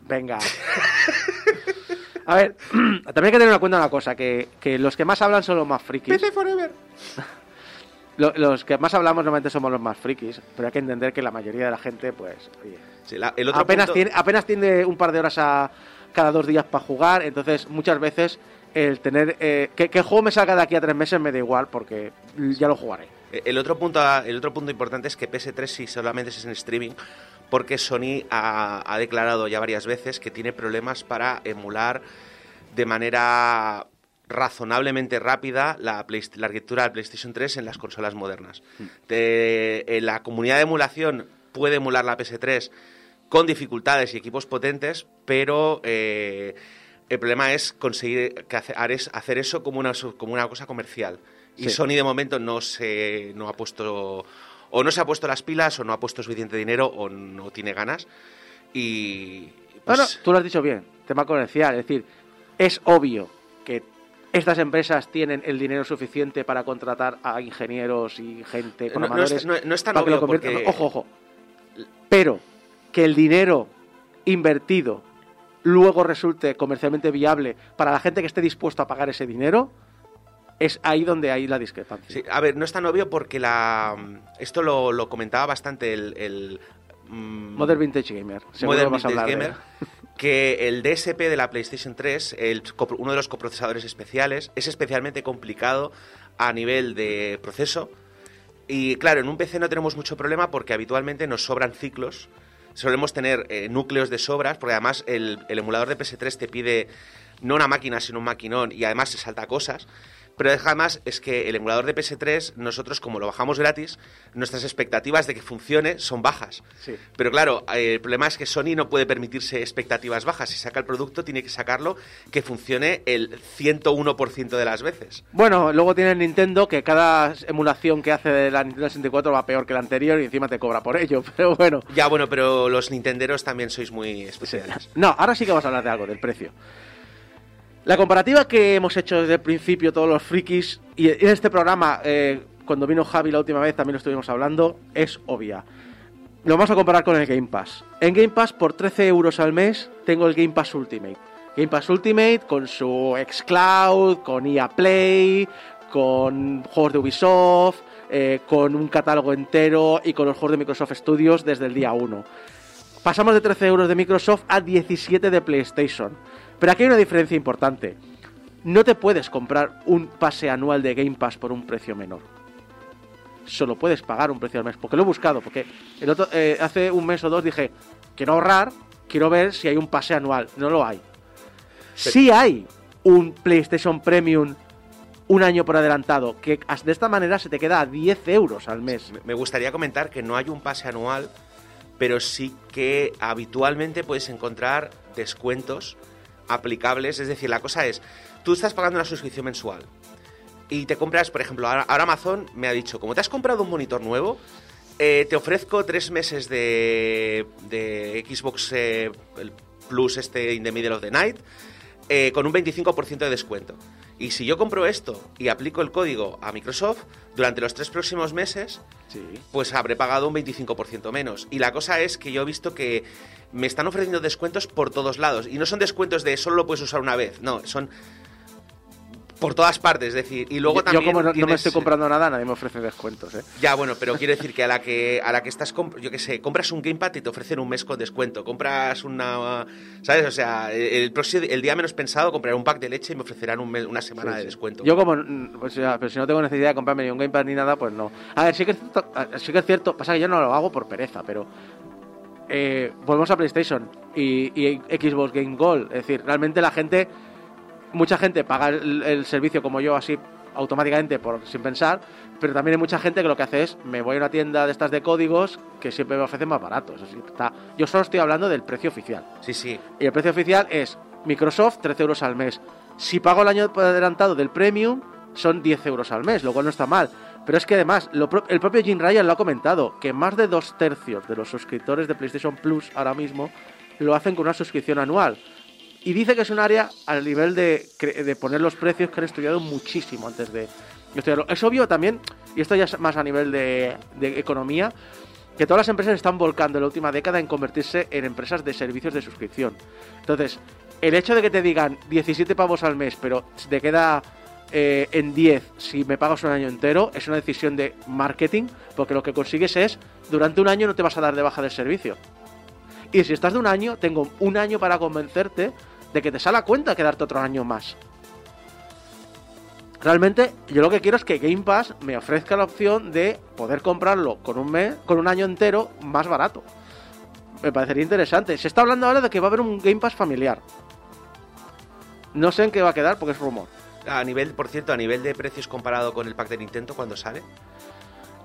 Venga. A ver, también hay que tener en cuenta una cosa, que, que los que más hablan son los más frikis. Forever. Lo- los que más hablamos normalmente somos los más frikis, pero hay que entender que la mayoría de la gente, pues, oye, Sí, la- el otro apenas, punto- tiene, apenas tiene un par de horas a, cada dos días para jugar, entonces muchas veces el tener... eh, que, que el juego me salga de aquí a tres meses me da igual, porque ya lo jugaré. El otro punto, el otro punto importante es que PS3 sí solamente es en streaming, porque Sony ha, ha declarado ya varias veces que tiene problemas para emular de manera razonablemente rápida la, Play- la arquitectura del PlayStation 3 en las consolas modernas. De- en la comunidad de emulación puede emular la PS3 con dificultades y equipos potentes, pero eh, el problema es conseguir que hace- hacer eso como una, como una cosa comercial. Y Sí. Sony de momento no se no ha puesto o no se ha puesto las pilas o no ha puesto suficiente dinero o no tiene ganas y pues, Bueno, tú lo has dicho bien, tema comercial, es decir, es obvio que estas empresas tienen el dinero suficiente para contratar a ingenieros y gente, No- no programadores, es- no- no es tan para que lo obvio porque- Ojo, ojo. Pero que el dinero invertido luego resulte comercialmente viable para la gente que esté dispuesto a pagar ese dinero, es ahí donde hay la discrepancia. Sí, a ver, no es tan obvio porque la esto lo, lo comentaba bastante el, el mm, Modern Vintage Gamer. Modern vas Vintage Gamer, que el DSP de la PlayStation 3, el uno de los coprocesadores especiales, es especialmente complicado a nivel de proceso. Y claro, en un PC no tenemos mucho problema porque habitualmente nos sobran ciclos. Solemos tener eh, núcleos de sobras, porque además el, el emulador de PS3 te pide no una máquina, sino un maquinón, y además se salta cosas. Pero además es que el emulador de PS3, nosotros como lo bajamos gratis, nuestras expectativas de que funcione son bajas. Sí. Pero claro, eh, el problema es que Sony no puede permitirse expectativas bajas. Si saca el producto, tiene que sacarlo que funcione el 101% de las veces. Bueno, luego tiene Nintendo que cada emulación que hace de la Nintendo 64 va peor que la anterior y encima te cobra por ello, pero bueno. Ya, bueno, pero los nintenderos también sois muy especiales. No, ahora sí que vamos a hablar de algo, del precio. La comparativa que hemos hecho desde el principio todos los frikis, y en este programa, eh, cuando vino Javi la última vez también lo estuvimos hablando, es obvia. Lo vamos a comparar con el Game Pass. En Game Pass, por 13 euros al mes, tengo el Game Pass Ultimate. Game Pass Ultimate con su xCloud, con EA Play, con juegos de Ubisoft, eh, con un catálogo entero y con los juegos de Microsoft Studios desde el día 1. Pasamos de 13 euros de Microsoft a 17 de PlayStation. Pero aquí hay una diferencia importante. No te puedes comprar un pase anual de Game Pass por un precio menor. Solo puedes pagar un precio al mes. Porque lo he buscado. Porque el otro, eh, hace un mes o dos dije, quiero ahorrar, quiero ver si hay un pase anual. No lo hay. Sí hay un PlayStation Premium un año por adelantado, que de esta manera se te queda a 10 euros al mes. Me- Me gustaría comentar que no hay un pase anual, pero sí que habitualmente puedes encontrar descuentos aplicables. Es decir, la cosa es, tú estás pagando una suscripción mensual y te compras, por ejemplo, ahora, Amazon me ha dicho, como te has comprado un monitor nuevo, eh, te ofrezco tres meses de, de Xbox eh, Plus este in the middle of the night eh, con un 25% de descuento. Y si yo compro esto y aplico el código a Microsoft, durante los tres próximos meses Sí. pues habré pagado un 25% menos. Y la cosa es que yo he visto que me están ofreciendo descuentos por todos lados. Y no son descuentos de solo lo puedes usar una vez, no, son por todas partes, es decir, y luego yo, yo también como no, no me tienes- estoy comprando nada, nadie me ofrece descuentos, ¿eh? Ya, bueno, pero quiero decir que a la que a la que estás yo qué sé, compras un gamepad y te ofrecen un mes con descuento, compras una ¿sabes? O sea, el, próximo el día menos pensado compraré un pack de leche y me ofrecerán un mes- una semana Sí, de sí. descuento. Yo como, pues ya, pero si no tengo necesidad de comprarme ni un Gamepad ni nada, pues no. A ver, sí que es cierto, sí que es cierto pasa que yo no lo hago por pereza, pero eh, volvemos a PlayStation y, y Xbox Game Gold. Es decir, realmente la gente, mucha gente paga el, el servicio como yo así automáticamente por sin pensar, pero también hay mucha gente que lo que hace es me voy a una tienda de estas de códigos que siempre me ofrecen más baratos. Yo solo estoy hablando del precio oficial. Sí, sí. Y el precio oficial es Microsoft 13 euros al mes. Si pago el año adelantado del Premium, son 10 euros al mes, lo cual no está mal. Pero es que además, el propio Jim Ryan lo ha comentado, que más de dos tercios de los suscriptores de PlayStation Plus ahora mismo lo hacen con una suscripción anual. Y dice que es un área al nivel de, de poner los precios que han estudiado muchísimo antes de estudiarlo. Es obvio también, y esto ya es más a nivel de, de economía, que todas las empresas están volcando en la última década en convertirse en empresas de servicios de suscripción. Entonces, el hecho de que te digan 17 pavos al mes, pero te queda eh, en 10 si me pagas un año entero, es una decisión de marketing, porque lo que consigues es, durante un año no te vas a dar de baja del servicio. Y si estás de un año, tengo un año para convencerte de que te sale a cuenta quedarte otro año más. Realmente, yo lo que quiero es que Game Pass me ofrezca la opción de poder comprarlo con un mes, con un año entero más barato. Me parecería interesante. Se está hablando ahora de que va a haber un Game Pass familiar. No sé en qué va a quedar porque es rumor. A nivel, por cierto, a nivel de precios comparado con el pack de Nintendo cuando sale.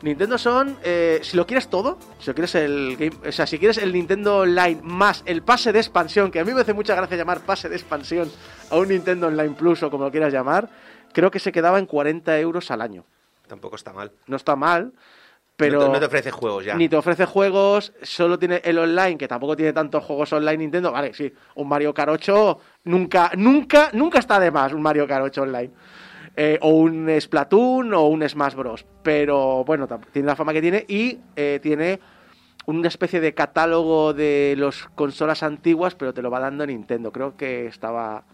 Nintendo son, eh, si lo quieres todo, si lo quieres el game, o sea, si quieres el Nintendo Online más el pase de expansión, que a mí me hace mucha gracia llamar pase de expansión a un Nintendo Online Plus o como lo quieras llamar, creo que se quedaba en 40 euros al año. Tampoco está mal. No está mal, pero no, te, no te ofrece juegos ya. ni te ofrece juegos, solo tiene el online, que tampoco tiene tantos juegos online Nintendo. Vale, sí, un Mario Kart 8 nunca, nunca, nunca está de más un Mario Kart 8 online. Eh, o un Splatoon o un Smash Bros. Pero bueno, tiene la fama que tiene y eh, tiene una especie de catálogo de las consolas antiguas, pero te lo va dando Nintendo. Creo que estaba...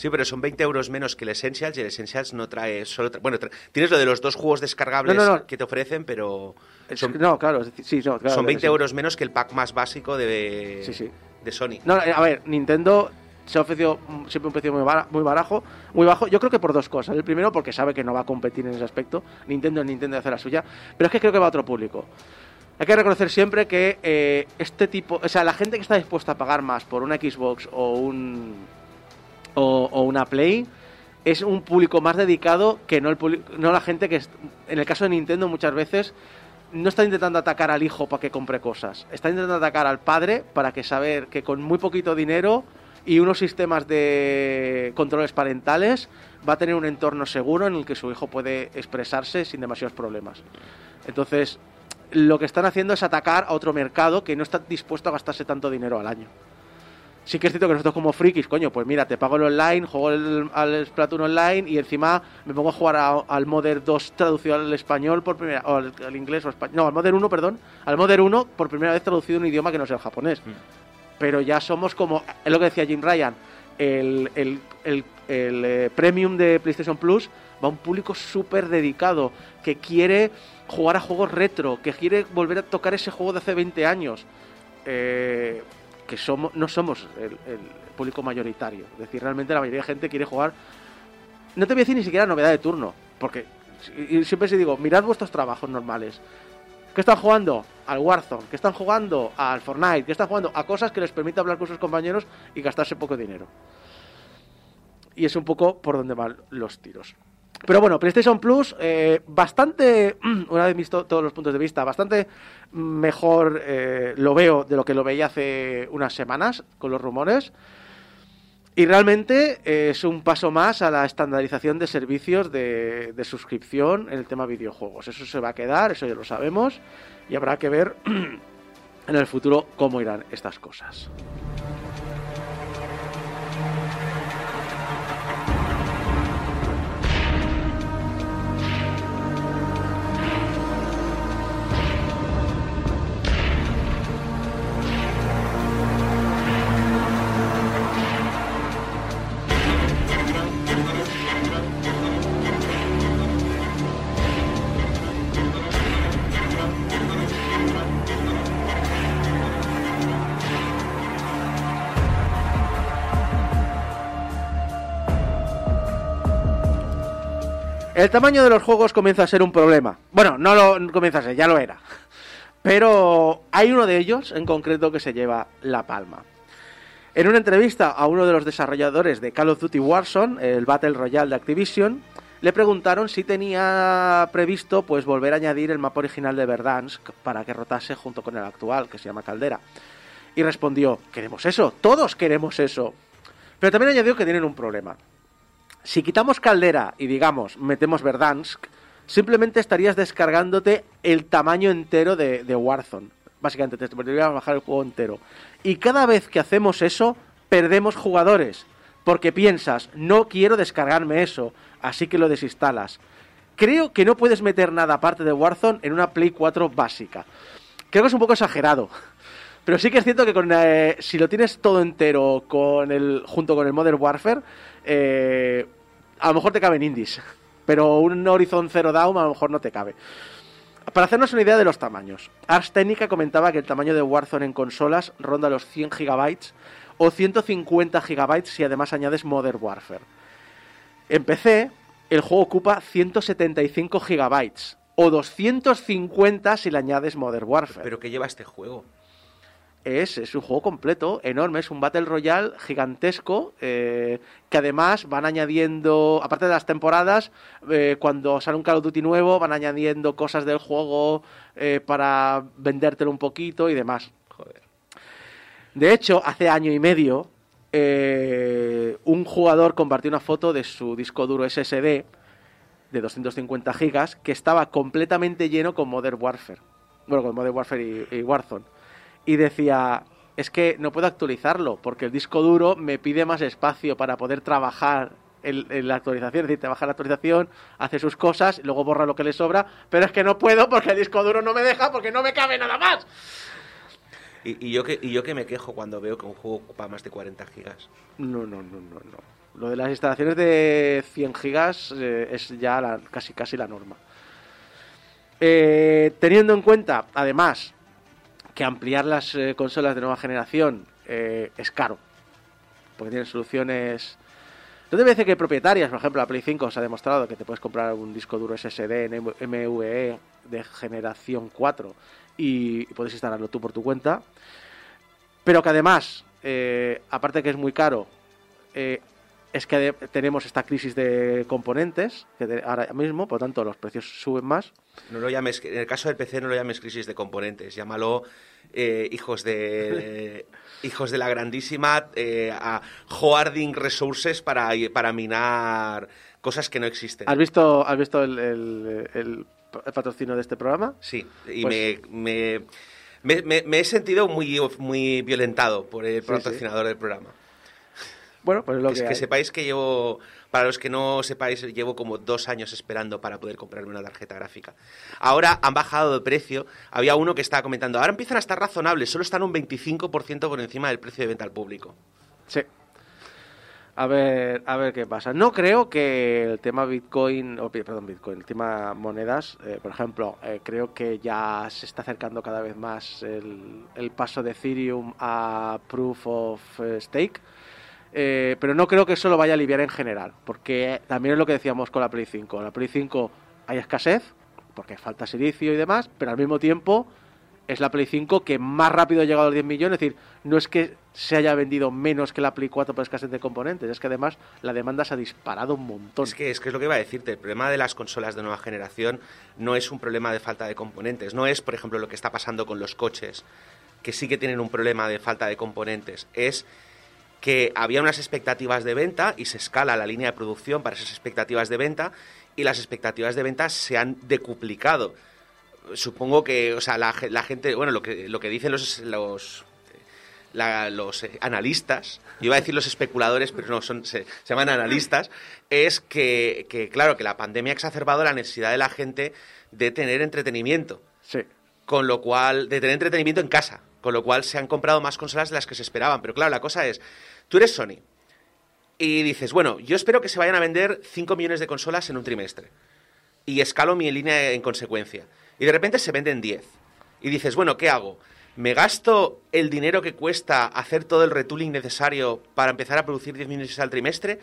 Sí, pero son 20 euros menos que el Essentials y el Essentials no trae solo... tra- bueno, tra- tienes lo de los dos juegos descargables No, no, no. que te ofrecen, pero son, no, claro, sí, claro, son 20 sí. euros menos que el pack más básico de, Sí, sí. de Sony. No, eh, a ver, Nintendo se ha ofrecido siempre un precio muy, bara- muy barajo, muy bajo. Yo creo que por dos cosas. El primero, porque sabe que no va a competir en ese aspecto. Nintendo Nintendo de hacer la suya. Pero es que creo que va a otro público. Hay que reconocer siempre que eh, este tipo, o sea, la gente que está dispuesta a pagar más por una Xbox o un o, o una Play es un público más dedicado que no el no la gente que en el caso de Nintendo muchas veces no está intentando atacar al hijo para que compre cosas, está intentando atacar al padre para que saber que con muy poquito dinero y unos sistemas de controles parentales va a tener un entorno seguro en el que su hijo puede expresarse sin demasiados problemas. Entonces, lo que están haciendo es atacar a otro mercado que no está dispuesto a gastarse tanto dinero al año. Sí que es cierto que nosotros como frikis, coño, pues mira, te pago el online, juego el, al Splatoon online y encima me pongo a jugar a- al Modern 2 traducido al español por primera o al, al inglés o español, no, al Modern 1, perdón, al Modern 1 por primera vez traducido en un idioma que no sea el japonés. Pero ya somos como, es lo que decía Jim Ryan, el, el, el- el, eh, premium de PlayStation Plus va a un público súper dedicado, que quiere jugar a juegos retro, que quiere volver a tocar ese juego de hace 20 años. Eh, que somos, no somos el, público mayoritario. Es decir, realmente la mayoría de gente quiere jugar. No te voy a decir ni siquiera novedad de turno, porque siempre se digo, mirad vuestros trabajos normales. ¿Qué están jugando? Al Warzone. ¿Qué están jugando? Al Fortnite. ¿Qué están jugando? A cosas que les permite hablar con sus compañeros y gastarse poco dinero. Y es un poco por donde van los tiros. Pero bueno, PlayStation Plus, eh, bastante, una vez visto todos los puntos de vista, bastante mejor eh, lo veo de lo que lo veía hace unas semanas con los rumores. Y realmente eh, es un paso más a la estandarización de servicios de, de suscripción en el tema videojuegos. Eso se va a quedar, eso ya lo sabemos, y habrá que ver en el futuro cómo irán estas cosas. El tamaño de los juegos comienza a ser un problema. Bueno, no lo comienza a ser, ya lo era. Pero hay uno de ellos en concreto que se lleva la palma. En una entrevista a uno de los desarrolladores de Call of Duty Warzone, el Battle Royale de Activision, le preguntaron si tenía previsto pues volver a añadir el mapa original de Verdansk para que rotase junto con el actual, que se llama Caldera. Y respondió, queremos eso, todos queremos eso. Pero también añadió que tienen un problema. Si quitamos Caldera y digamos metemos Verdansk, simplemente estarías descargándote el tamaño entero de, Warzone. Básicamente te podría bajar el juego entero. Y cada vez que hacemos eso, perdemos jugadores. Porque piensas, no quiero descargarme eso, así que lo desinstalas. Creo que no puedes meter nada aparte de Warzone en una Play 4 básica. Creo que es un poco exagerado. Pero sí que es cierto que con, eh, si lo tienes todo entero con el, junto con el Modern Warfare, eh, a lo mejor te caben indies. Pero un Horizon Zero Dawn a lo mejor no te cabe. Para hacernos una idea de los tamaños, Ars Technica comentaba que el tamaño de Warzone en consolas ronda los 100 GB o 150 GB si además añades Modern Warfare. En PC, el juego ocupa 175 GB o 250 si le añades Modern Warfare. Pero ¿qué lleva este juego? Es, es un juego completo, enorme, es un Battle Royale gigantesco, eh, que además van añadiendo, aparte de las temporadas, eh, cuando sale un Call of Duty nuevo, van añadiendo cosas del juego eh, para vendértelo un poquito y demás. Joder. De hecho, hace año y medio, eh, un jugador compartió una foto de su disco duro SSD de 250 gigas que estaba completamente lleno con Modern Warfare. Bueno, con Modern Warfare y, y Warzone y decía, es que no puedo actualizarlo porque el disco duro me pide más espacio para poder trabajar en, en la actualización, es decir, te baja la actualización, hace sus cosas, luego borra lo que le sobra, pero es que no puedo porque el disco duro no me deja porque no me cabe nada más. Y, y yo que, y yo que me quejo cuando veo que un juego ocupa más de 40 gigas. No, no, no, no, no. Lo de las instalaciones de 100 gigas eh, es ya la- casi, casi la norma. Eh, teniendo en cuenta, además, que ampliar las eh, consolas de nueva generación eh, es caro, porque tienen soluciones... No te voy a decir que propietarias, por ejemplo, la Play 5 se ha demostrado que te puedes comprar un disco duro SSD en MVE de generación 4 y, puedes instalarlo tú por tu cuenta, pero que además, eh, aparte de que es muy caro, es que tenemos esta crisis de componentes que ahora mismo, por lo tanto los precios suben más. No lo llames, en el caso del PC no lo llames crisis de componentes, llámalo eh, hijos de hijos de la grandísima eh, a hoarding resources para, para minar cosas que no existen. ¿Has visto, has visto el, el- el patrocinio de este programa? Sí, y Pues- me, me, me- he sentido muy, muy violentado por el Sí, patrocinador del programa. Bueno, pues es lo Que, que, que sepáis que llevo, para los que no sepáis, llevo como dos años esperando para poder comprarme una tarjeta gráfica. Ahora han bajado de precio. Había uno que estaba comentando, ahora empiezan a estar razonables, solo están un 25% por encima del precio de venta al público. Sí. A ver, a ver qué pasa. No creo que el tema Bitcoin, perdón, Bitcoin, el tema monedas, eh, por ejemplo, eh, creo que ya se está acercando cada vez más el, el paso de Ethereum a Proof of eh, Stake. Eh, pero no creo que eso lo vaya a aliviar en general, porque también es lo que decíamos con la Play 5. En la Play 5 hay escasez, porque falta silicio y demás, pero al mismo tiempo es la Play 5 que más rápido ha llegado a los 10 millones. Es decir, no es que se haya vendido menos que la Play 4 por escasez de componentes, es que además la demanda se ha disparado un montón. Es que, es que es lo que iba a decirte, el problema de las consolas de nueva generación no es un problema de falta de componentes, no es, por ejemplo, lo que está pasando con los coches, que sí que tienen un problema de falta de componentes, es que había unas expectativas de venta y se escala la línea de producción para esas expectativas de venta y las expectativas de venta se han decuplicado. Supongo que, o sea, la, la gente, bueno, lo que, lo que dicen los, los, la- los eh, analistas, yo iba a decir los especuladores, pero no, son, se, se llaman analistas, es que, que, claro, que la pandemia ha exacerbado la necesidad de la gente de tener entretenimiento Sí. con lo cual, de tener entretenimiento en casa, con lo cual se han comprado más consolas de las que se esperaban. Pero claro, la cosa es, tú eres Sony y dices, bueno, yo espero que se vayan a vender 5 millones de consolas en un trimestre y escalo mi línea en consecuencia. Y de repente se venden 10. Y dices, bueno, ¿qué hago? ¿Me gasto el dinero que cuesta hacer todo el retooling necesario para empezar a producir 10 millones al trimestre?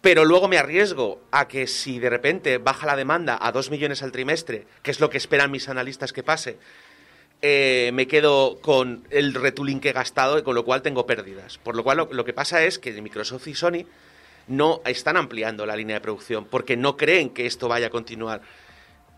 pero luego me arriesgo a que si de repente baja la demanda a 2 millones al trimestre, que es lo que esperan mis analistas que pase, eh, me quedo con el retooling que he gastado y con lo cual tengo pérdidas. Por lo cual lo, lo que pasa es que Microsoft y Sony no están ampliando la línea de producción porque no creen que esto vaya a continuar.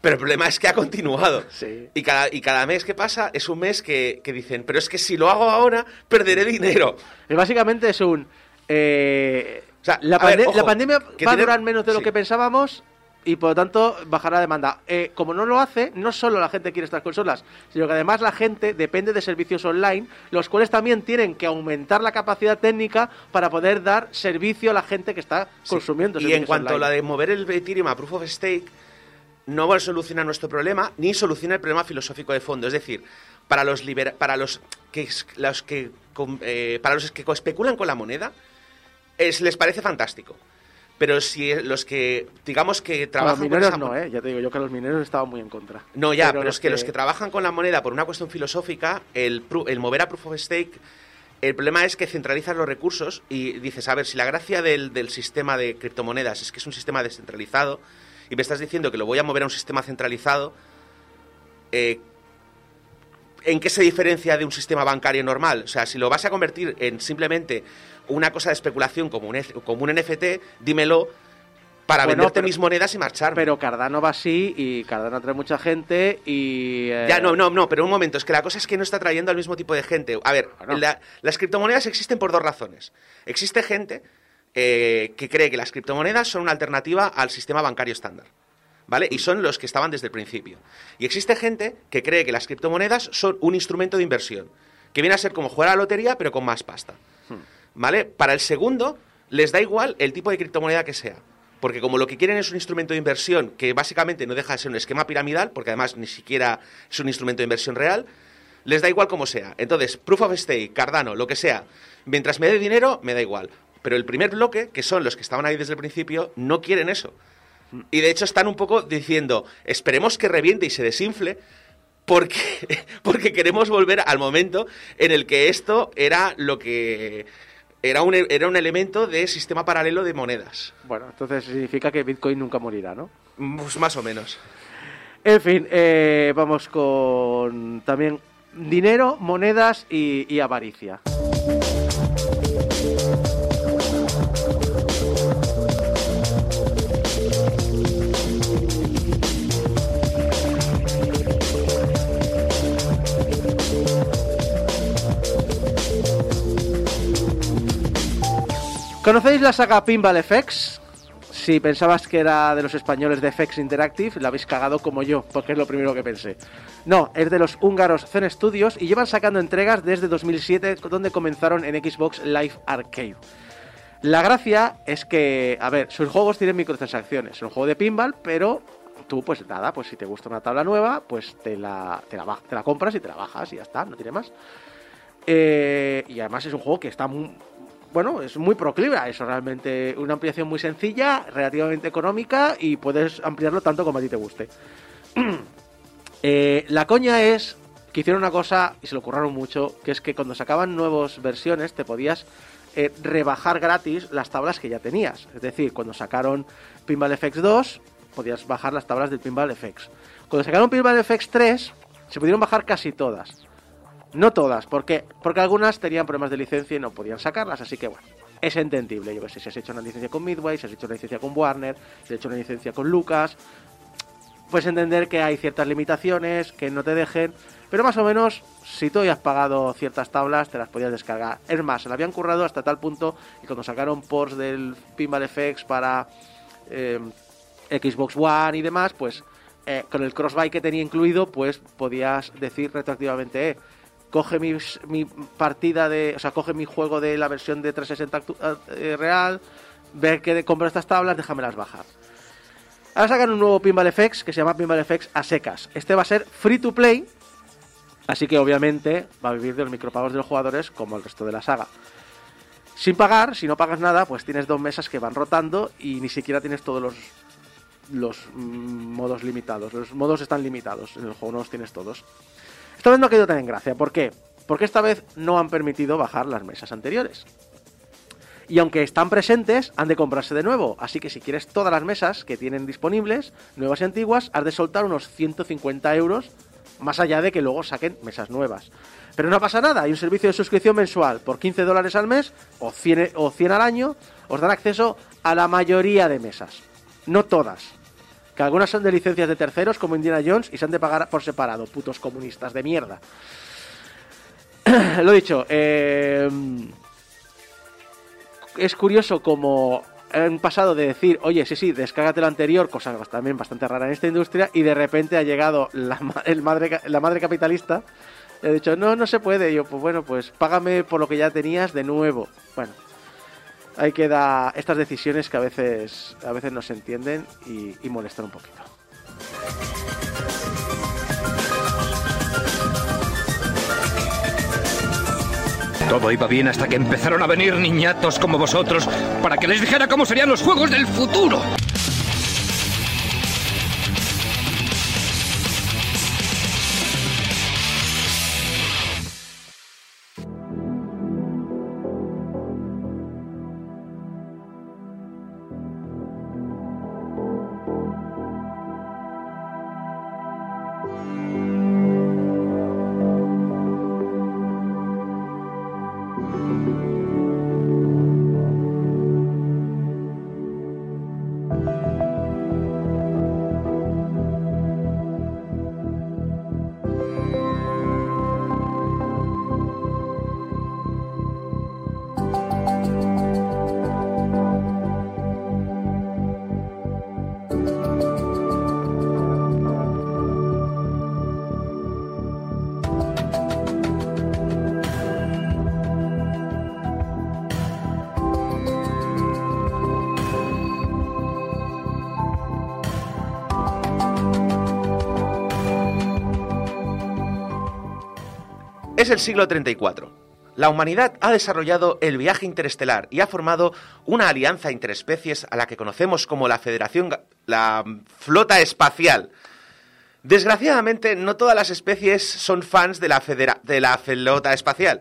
Pero el problema es que ha continuado. Sí. Y, cada, y cada mes que pasa es un mes que, que dicen, pero es que si lo hago ahora, perderé dinero. Y básicamente es un... eh, O sea, la, ver, ojo, la pandemia va a durar menos de lo que pensábamos y por lo tanto bajará la demanda. Eh, como no lo hace, no solo la gente quiere estas consolas, sino que además la gente depende de servicios online, los cuales también tienen que aumentar la capacidad técnica para poder dar servicio a la gente que está consumiendo. Y en cuanto a la de mover el Ethereum a Proof of Stake, no va a solucionar nuestro problema ni soluciona el problema filosófico de fondo. Es decir, para los libera- para los que, los que eh, para los que especulan con la moneda, es, les parece fantástico. Pero si los que, digamos que A los trabajan con mineros esa no, ¿eh? Ya te digo yo que los mineros estaban muy en contra. No, ya, pero, es que, los que trabajan con la moneda por una cuestión filosófica, el, el mover a Proof of Stake, el problema es que centralizas los recursos y dices, a ver, si la gracia del, del sistema de criptomonedas es que es un sistema descentralizado y me estás diciendo que lo voy a mover a un sistema centralizado, eh, ¿en qué se diferencia de un sistema bancario normal? O sea, si lo vas a convertir en simplemente una cosa de especulación como un, como un NFT, dímelo para Bueno, venderte pero- mis monedas y marcharme. Pero Cardano va así y Cardano atrae mucha gente y... eh, Ya, no, no, no, pero un momento, es que la cosa es que no está trayendo al mismo tipo de gente. A ver, la- las criptomonedas existen por dos razones. Existe gente eh, que cree que las criptomonedas son una alternativa al sistema bancario estándar. ¿Vale? Y son los que estaban desde el principio. Y existe gente que cree que las criptomonedas son un instrumento de inversión, que viene a ser como jugar a la lotería, pero con más pasta. ¿Vale? Para el segundo, les da igual el tipo de criptomoneda que sea. Porque como lo que quieren es un instrumento de inversión que básicamente no deja de ser un esquema piramidal, porque además ni siquiera es un instrumento de inversión real, les da igual como sea. Entonces, Proof of Stake, Cardano, lo que sea, mientras me dé dinero, me da igual. Pero el primer bloque, que son los que estaban ahí desde el principio, no quieren eso. Y de hecho están un poco diciendo, esperemos que reviente y se desinfle, porque, porque queremos volver al momento en el que esto era lo que era un, era un elemento de sistema paralelo de monedas. Bueno, entonces significa que Bitcoin nunca morirá, ¿no? Pues más o menos. En fin, eh, vamos con también dinero, monedas y, y avaricia. ¿Conocéis la saga Pinball FX? Si pensabas que era de los españoles de FX Interactive, la habéis cagado como yo, porque es lo primero que pensé. No, es de los húngaros Zen Studios y llevan sacando entregas desde 2007, donde comenzaron en Xbox Live Arcade. La gracia es que, a ver, sus juegos tienen microtransacciones. Es un juego de pinball, pero tú, pues nada, pues si te gusta una tabla nueva, pues te la, te la, compras y te la bajas y ya está, no tiene más. Eh, y además es un juego que está muy, bueno, es muy proclive eso, realmente una ampliación muy sencilla, relativamente económica y puedes ampliarlo tanto como a ti te guste. Eh, la coña es que hicieron una cosa y se lo curraron mucho, que es que cuando sacaban nuevas versiones te podías eh, rebajar gratis las tablas que ya tenías. Es decir, cuando sacaron Pinball FX 2, podías bajar las tablas del Pinball FX. Cuando sacaron Pinball FX 3, se pudieron bajar casi todas. No todas, ¿por qué? Porque algunas tenían problemas de licencia y no podían sacarlas, así que bueno, es entendible. Yo que sé, si has hecho una licencia con Midway, si has hecho una licencia con Warner, si has hecho una licencia con Lucas, puedes entender que hay ciertas limitaciones, que no te dejen, pero más o menos, si tú hayas pagado ciertas tablas, te las podías descargar. Es más, se la habían currado hasta tal punto que cuando sacaron ports del Pinball FX para eh, Xbox One y demás, pues eh, con el crossbuy que tenía incluido, pues podías decir retroactivamente, eh, coge mi, partida de, o sea, coge mi juego de la versión de 360 actu- eh, real, ver que compro estas tablas, déjamelas bajar. Ahora sacan un nuevo Pinball FX que se llama Pinball FX a secas. Este va a ser free to play, así que obviamente va a vivir de los micropagos de los jugadores como el resto de la saga. Sin pagar, si no pagas nada, pues tienes dos mesas que van rotando y ni siquiera tienes todos los los mm, modos limitados. Los modos están limitados, en el juego no los tienes todos. Esta vez no ha tan en gracia. ¿Por qué? Porque esta vez no han permitido bajar las mesas anteriores. Y aunque están presentes, han de comprarse de nuevo. Así que si quieres todas las mesas que tienen disponibles, nuevas y antiguas, has de soltar unos 150 euros, más allá de que luego saquen mesas nuevas. Pero no pasa nada, hay un servicio de suscripción mensual por 15 dólares al mes o 100, o 100 al año, os dan acceso a la mayoría de mesas. No todas. Que algunas son de licencias de terceros, como Indiana Jones, y se han de pagar por separado, putos comunistas de mierda. Lo dicho, eh, es curioso como han pasado de decir, oye, sí, sí, descárgate lo anterior, cosa también bastante rara en esta industria, y de repente ha llegado la, madre, la madre capitalista y ha dicho, no, no se puede. Y yo, pues bueno, pues págame por lo que ya tenías de nuevo. Bueno, ahí queda estas decisiones que a veces, a veces no se entienden y, y molestan un poquito. Todo iba bien hasta que empezaron a venir niñatos como vosotros para que les dijera cómo serían los juegos del futuro. Siglo 34. La humanidad ha desarrollado el viaje interestelar y ha formado una alianza interespecies a la que conocemos como la Federación, la Flota Espacial. Desgraciadamente, no todas las especies son fans de la, de la Flota Espacial.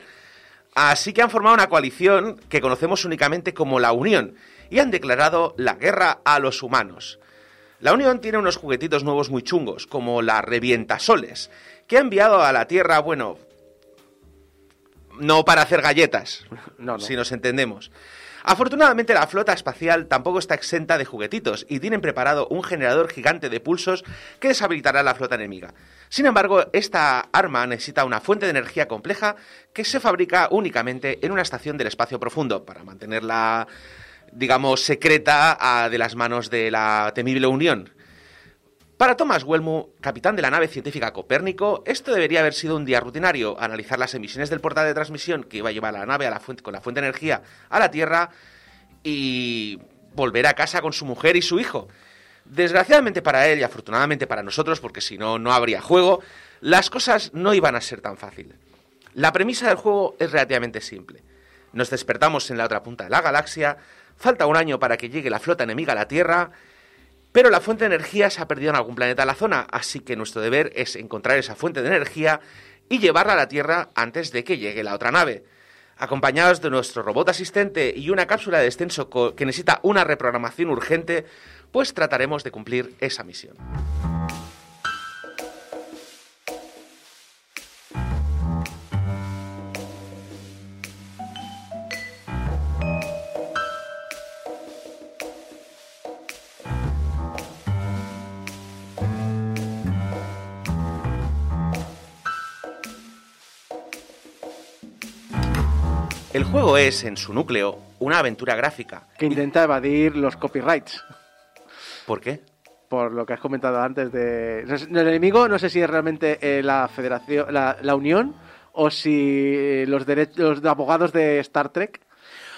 Así que han formado una coalición que conocemos únicamente como la Unión y han declarado la guerra a los humanos. La Unión tiene unos juguetitos nuevos muy chungos, como la Revientasoles, que ha enviado a la Tierra, bueno, no para hacer galletas, No, no. si nos entendemos. Afortunadamente la flota espacial tampoco está exenta de juguetitos y tienen preparado un generador gigante de pulsos que deshabilitará la flota enemiga. Sin embargo, esta arma necesita una fuente de energía compleja que se fabrica únicamente en una estación del espacio profundo para mantenerla, digamos, secreta ah, de las manos de la temible Unión. Para Thomas Welmu, capitán de la nave científica Copérnico, esto debería haber sido un día rutinario, analizar las emisiones del portal de transmisión que iba a llevar la nave con la fuente de energía a la Tierra y volver a casa con su mujer y su hijo. Desgraciadamente para él y afortunadamente para nosotros, porque si no, no habría juego, las cosas no iban a ser tan fáciles. La premisa del juego es relativamente simple. Nos despertamos en la otra punta de la galaxia, falta un año para que llegue la flota enemiga a la Tierra, pero la fuente de energía se ha perdido en algún planeta de la zona, así que nuestro deber es encontrar esa fuente de energía y llevarla a la Tierra antes de que llegue la otra nave. Acompañados de nuestro robot asistente y una cápsula de descenso que necesita una reprogramación urgente, pues trataremos de cumplir esa misión. Juego es, en su núcleo, una aventura gráfica. Que intenta evadir los copyrights. ¿Por qué? Por lo que has comentado antes de. El enemigo no sé si es realmente eh, la federación, la, la Unión, o si eh, los, derechos los abogados de Star Trek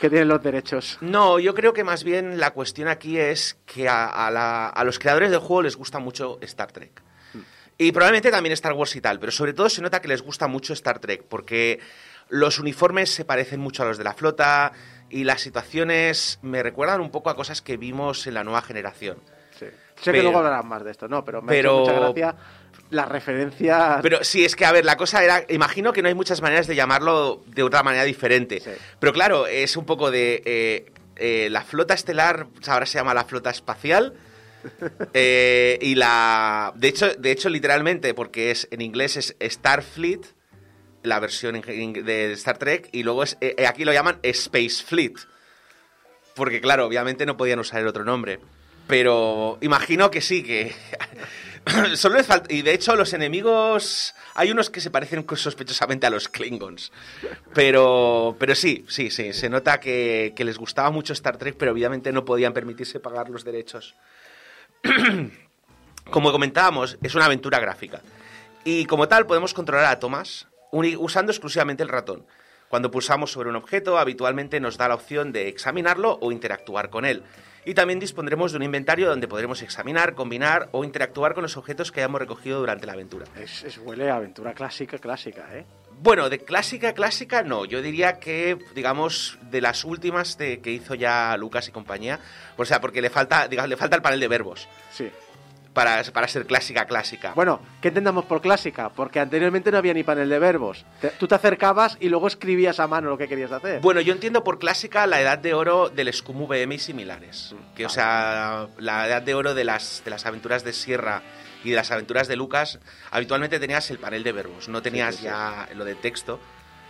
que tienen los derechos. No, yo creo que más bien la cuestión aquí es que a, a la- a los creadores del juego les gusta mucho Star Trek. Y probablemente también Star Wars y tal, pero sobre todo se nota que les gusta mucho Star Trek, porque los uniformes se parecen mucho a los de la flota y las situaciones me recuerdan un poco a cosas que vimos en la nueva generación. Sí. Sé que Pero- luego hablarán más de esto, ¿no? Pero me pero- ha hecho mucha gracia la referencia. Pero sí, es que, a ver, la cosa era. Imagino que no hay muchas maneras de llamarlo de otra manera diferente. Sí. Pero claro, es un poco de. eh, eh, la flota estelar ahora se llama la flota espacial. eh, y la. De hecho, de hecho, literalmente, porque es en inglés es Starfleet, la versión de Star Trek, y luego es, eh, aquí lo llaman Space Fleet. Porque, claro, obviamente no podían usar el otro nombre. Pero imagino que sí, que. Solo les falta. Y de hecho, los enemigos. Hay unos que se parecen sospechosamente a los Klingons. Pero. Pero sí, sí, sí. Se nota que, que les gustaba mucho Star Trek, pero obviamente no podían permitirse pagar los derechos. Como comentábamos, es una aventura gráfica. Y como tal, podemos controlar a Thomas usando exclusivamente el ratón. Cuando pulsamos sobre un objeto, habitualmente nos da la opción de examinarlo o interactuar con él. Y también dispondremos de un inventario donde podremos examinar, combinar o interactuar con los objetos que hayamos recogido durante la aventura. Es, es- huele a aventura clásica, clásica, ¿eh? Bueno, de clásica, clásica no. Yo diría que, digamos, de las últimas de- que hizo ya Lucas y compañía. O sea, porque le falta, digamos, le falta el panel de verbos Sí. Para, para ser clásica, clásica. Bueno, ¿qué entendamos por clásica? Porque anteriormente no había ni panel de verbos. Te- tú te acercabas y luego escribías a mano lo que querías hacer. Bueno, yo entiendo por clásica la edad de oro del Scum VM y similares. Que, o sea, la edad de oro de las, de las aventuras de Sierra y de las aventuras de Lucas, habitualmente tenías el panel de verbos, no tenías sí, sí. ya lo de texto,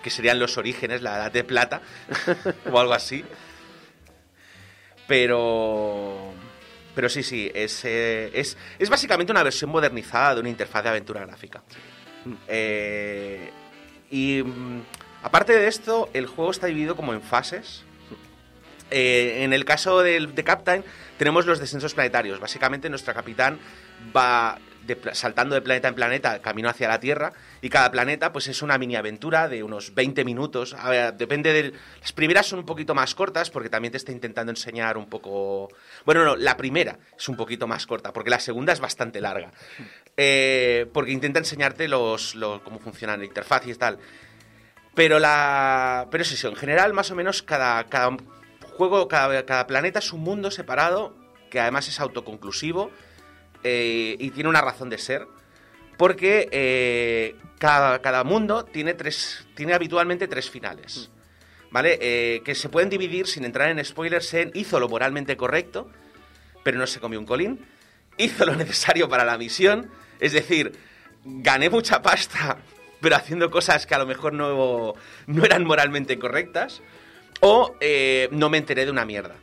que serían los orígenes, la edad de plata, o algo así. Pero. Pero sí, sí, es, eh, es, es básicamente una versión modernizada de una interfaz de aventura gráfica. Eh, y mm, aparte de esto, el juego está dividido como en fases. Eh, en el caso del, de Captain, tenemos los descensos planetarios. Básicamente, nuestra capitán va de saltando de planeta en planeta, camino hacia la Tierra, y cada planeta pues es una mini aventura de unos 20 minutos. A ver, depende del... Las primeras son un poquito más cortas porque también te está intentando enseñar un poco... Bueno, no, la primera es un poquito más corta porque la segunda es bastante larga. Eh, porque intenta enseñarte los, cómo funciona la interfaz y tal. Pero la. Pero es eso, en general, más o menos, cada, cada juego, cada, cada planeta es un mundo separado, que además es autoconclusivo eh, y tiene una razón de ser. Porque eh, cada, mundo tiene tres. tiene habitualmente tres finales. ¿Vale? Eh, que se pueden dividir sin entrar en spoilers en hizo lo moralmente correcto, pero no se comió un colín. Hizo lo necesario para la misión. Es decir, gané mucha pasta, pero haciendo cosas que a lo mejor no, no eran moralmente correctas. O no me enteré de una mierda.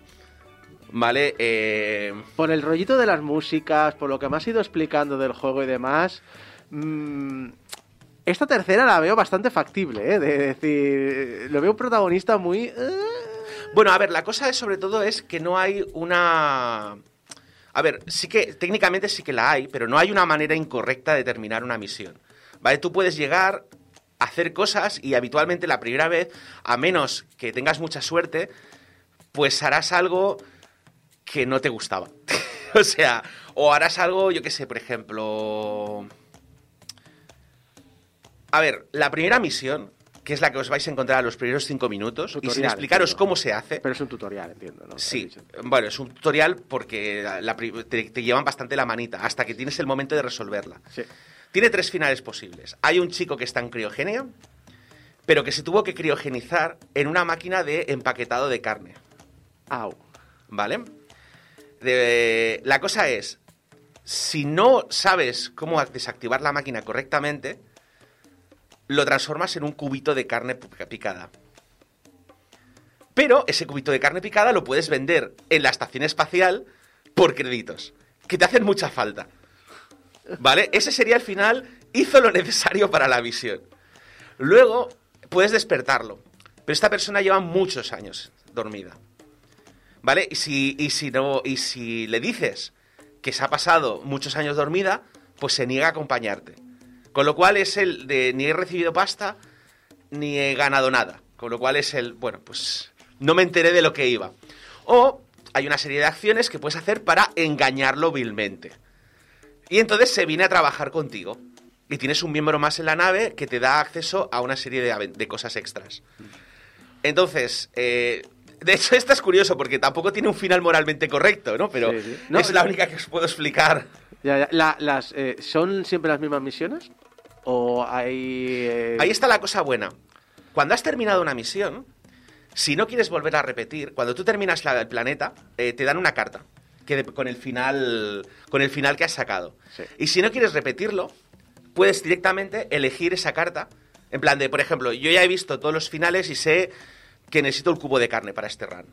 ¿Vale? Eh, Por el rollito de las músicas, por lo que me has ido explicando del juego y demás, mm, esta tercera la veo bastante factible, ¿eh? De decir, lo veo un protagonista muy... eh, Bueno, a ver, la cosa es sobre todo es que no hay una... A ver, sí que técnicamente sí que la hay, pero no hay una manera incorrecta de terminar una misión. ¿Vale? Tú puedes llegar a hacer cosas y habitualmente la primera vez, a menos que tengas mucha suerte, pues harás algo que no te gustaba. o sea, o harás algo, yo qué sé, por ejemplo... A ver, la primera misión, que es la que os vais a encontrar a los primeros cinco minutos, y sin explicaros entiendo. cómo se hace, Pero es un tutorial, entiendo, ¿no? Sí, bueno, es un tutorial porque la- la pri- te, te llevan bastante la manita hasta que tienes el momento de resolverla. Sí. Tiene tres finales posibles. Hay un chico que está en criogenia, pero que se tuvo que criogenizar en una máquina de empaquetado de carne, Au. ¿vale? La cosa es, si no sabes cómo desactivar la máquina correctamente, lo transformas en un cubito de carne picada. Pero ese cubito de carne picada lo puedes vender en la estación espacial por créditos, que te hacen mucha falta. ¿Vale? Ese sería el final, hizo lo necesario para la misión. Luego puedes despertarlo, pero esta persona lleva muchos años dormida. ¿Vale? Y si, y si, no, y si le dices que se ha pasado muchos años dormida, pues se niega a acompañarte. Con lo cual es el de ni he recibido pasta ni he ganado nada. Con lo cual es el, bueno, pues no me enteré de lo que iba. O hay una serie de acciones que puedes hacer para engañarlo vilmente. Y entonces se viene a trabajar contigo. Y tienes un miembro más en la nave que te da acceso a una serie de, de cosas extras. Entonces, eh, de hecho, esto es curioso porque tampoco tiene un final moralmente correcto, ¿no? Pero Sí, sí. No, es la única que os puedo explicar. Ya, ya. La- las, eh, ¿Son siempre las mismas misiones? ¿O hay...? eh, Ahí está la cosa buena. Cuando has terminado una misión, si no quieres volver a repetir, cuando tú terminas la del planeta, eh, te dan una carta que de- con el final con el final que has sacado. Sí. Y si no quieres repetirlo, puedes directamente elegir esa carta. En plan de, por ejemplo, yo ya he visto todos los finales y sé que necesito el cubo de carne para este run.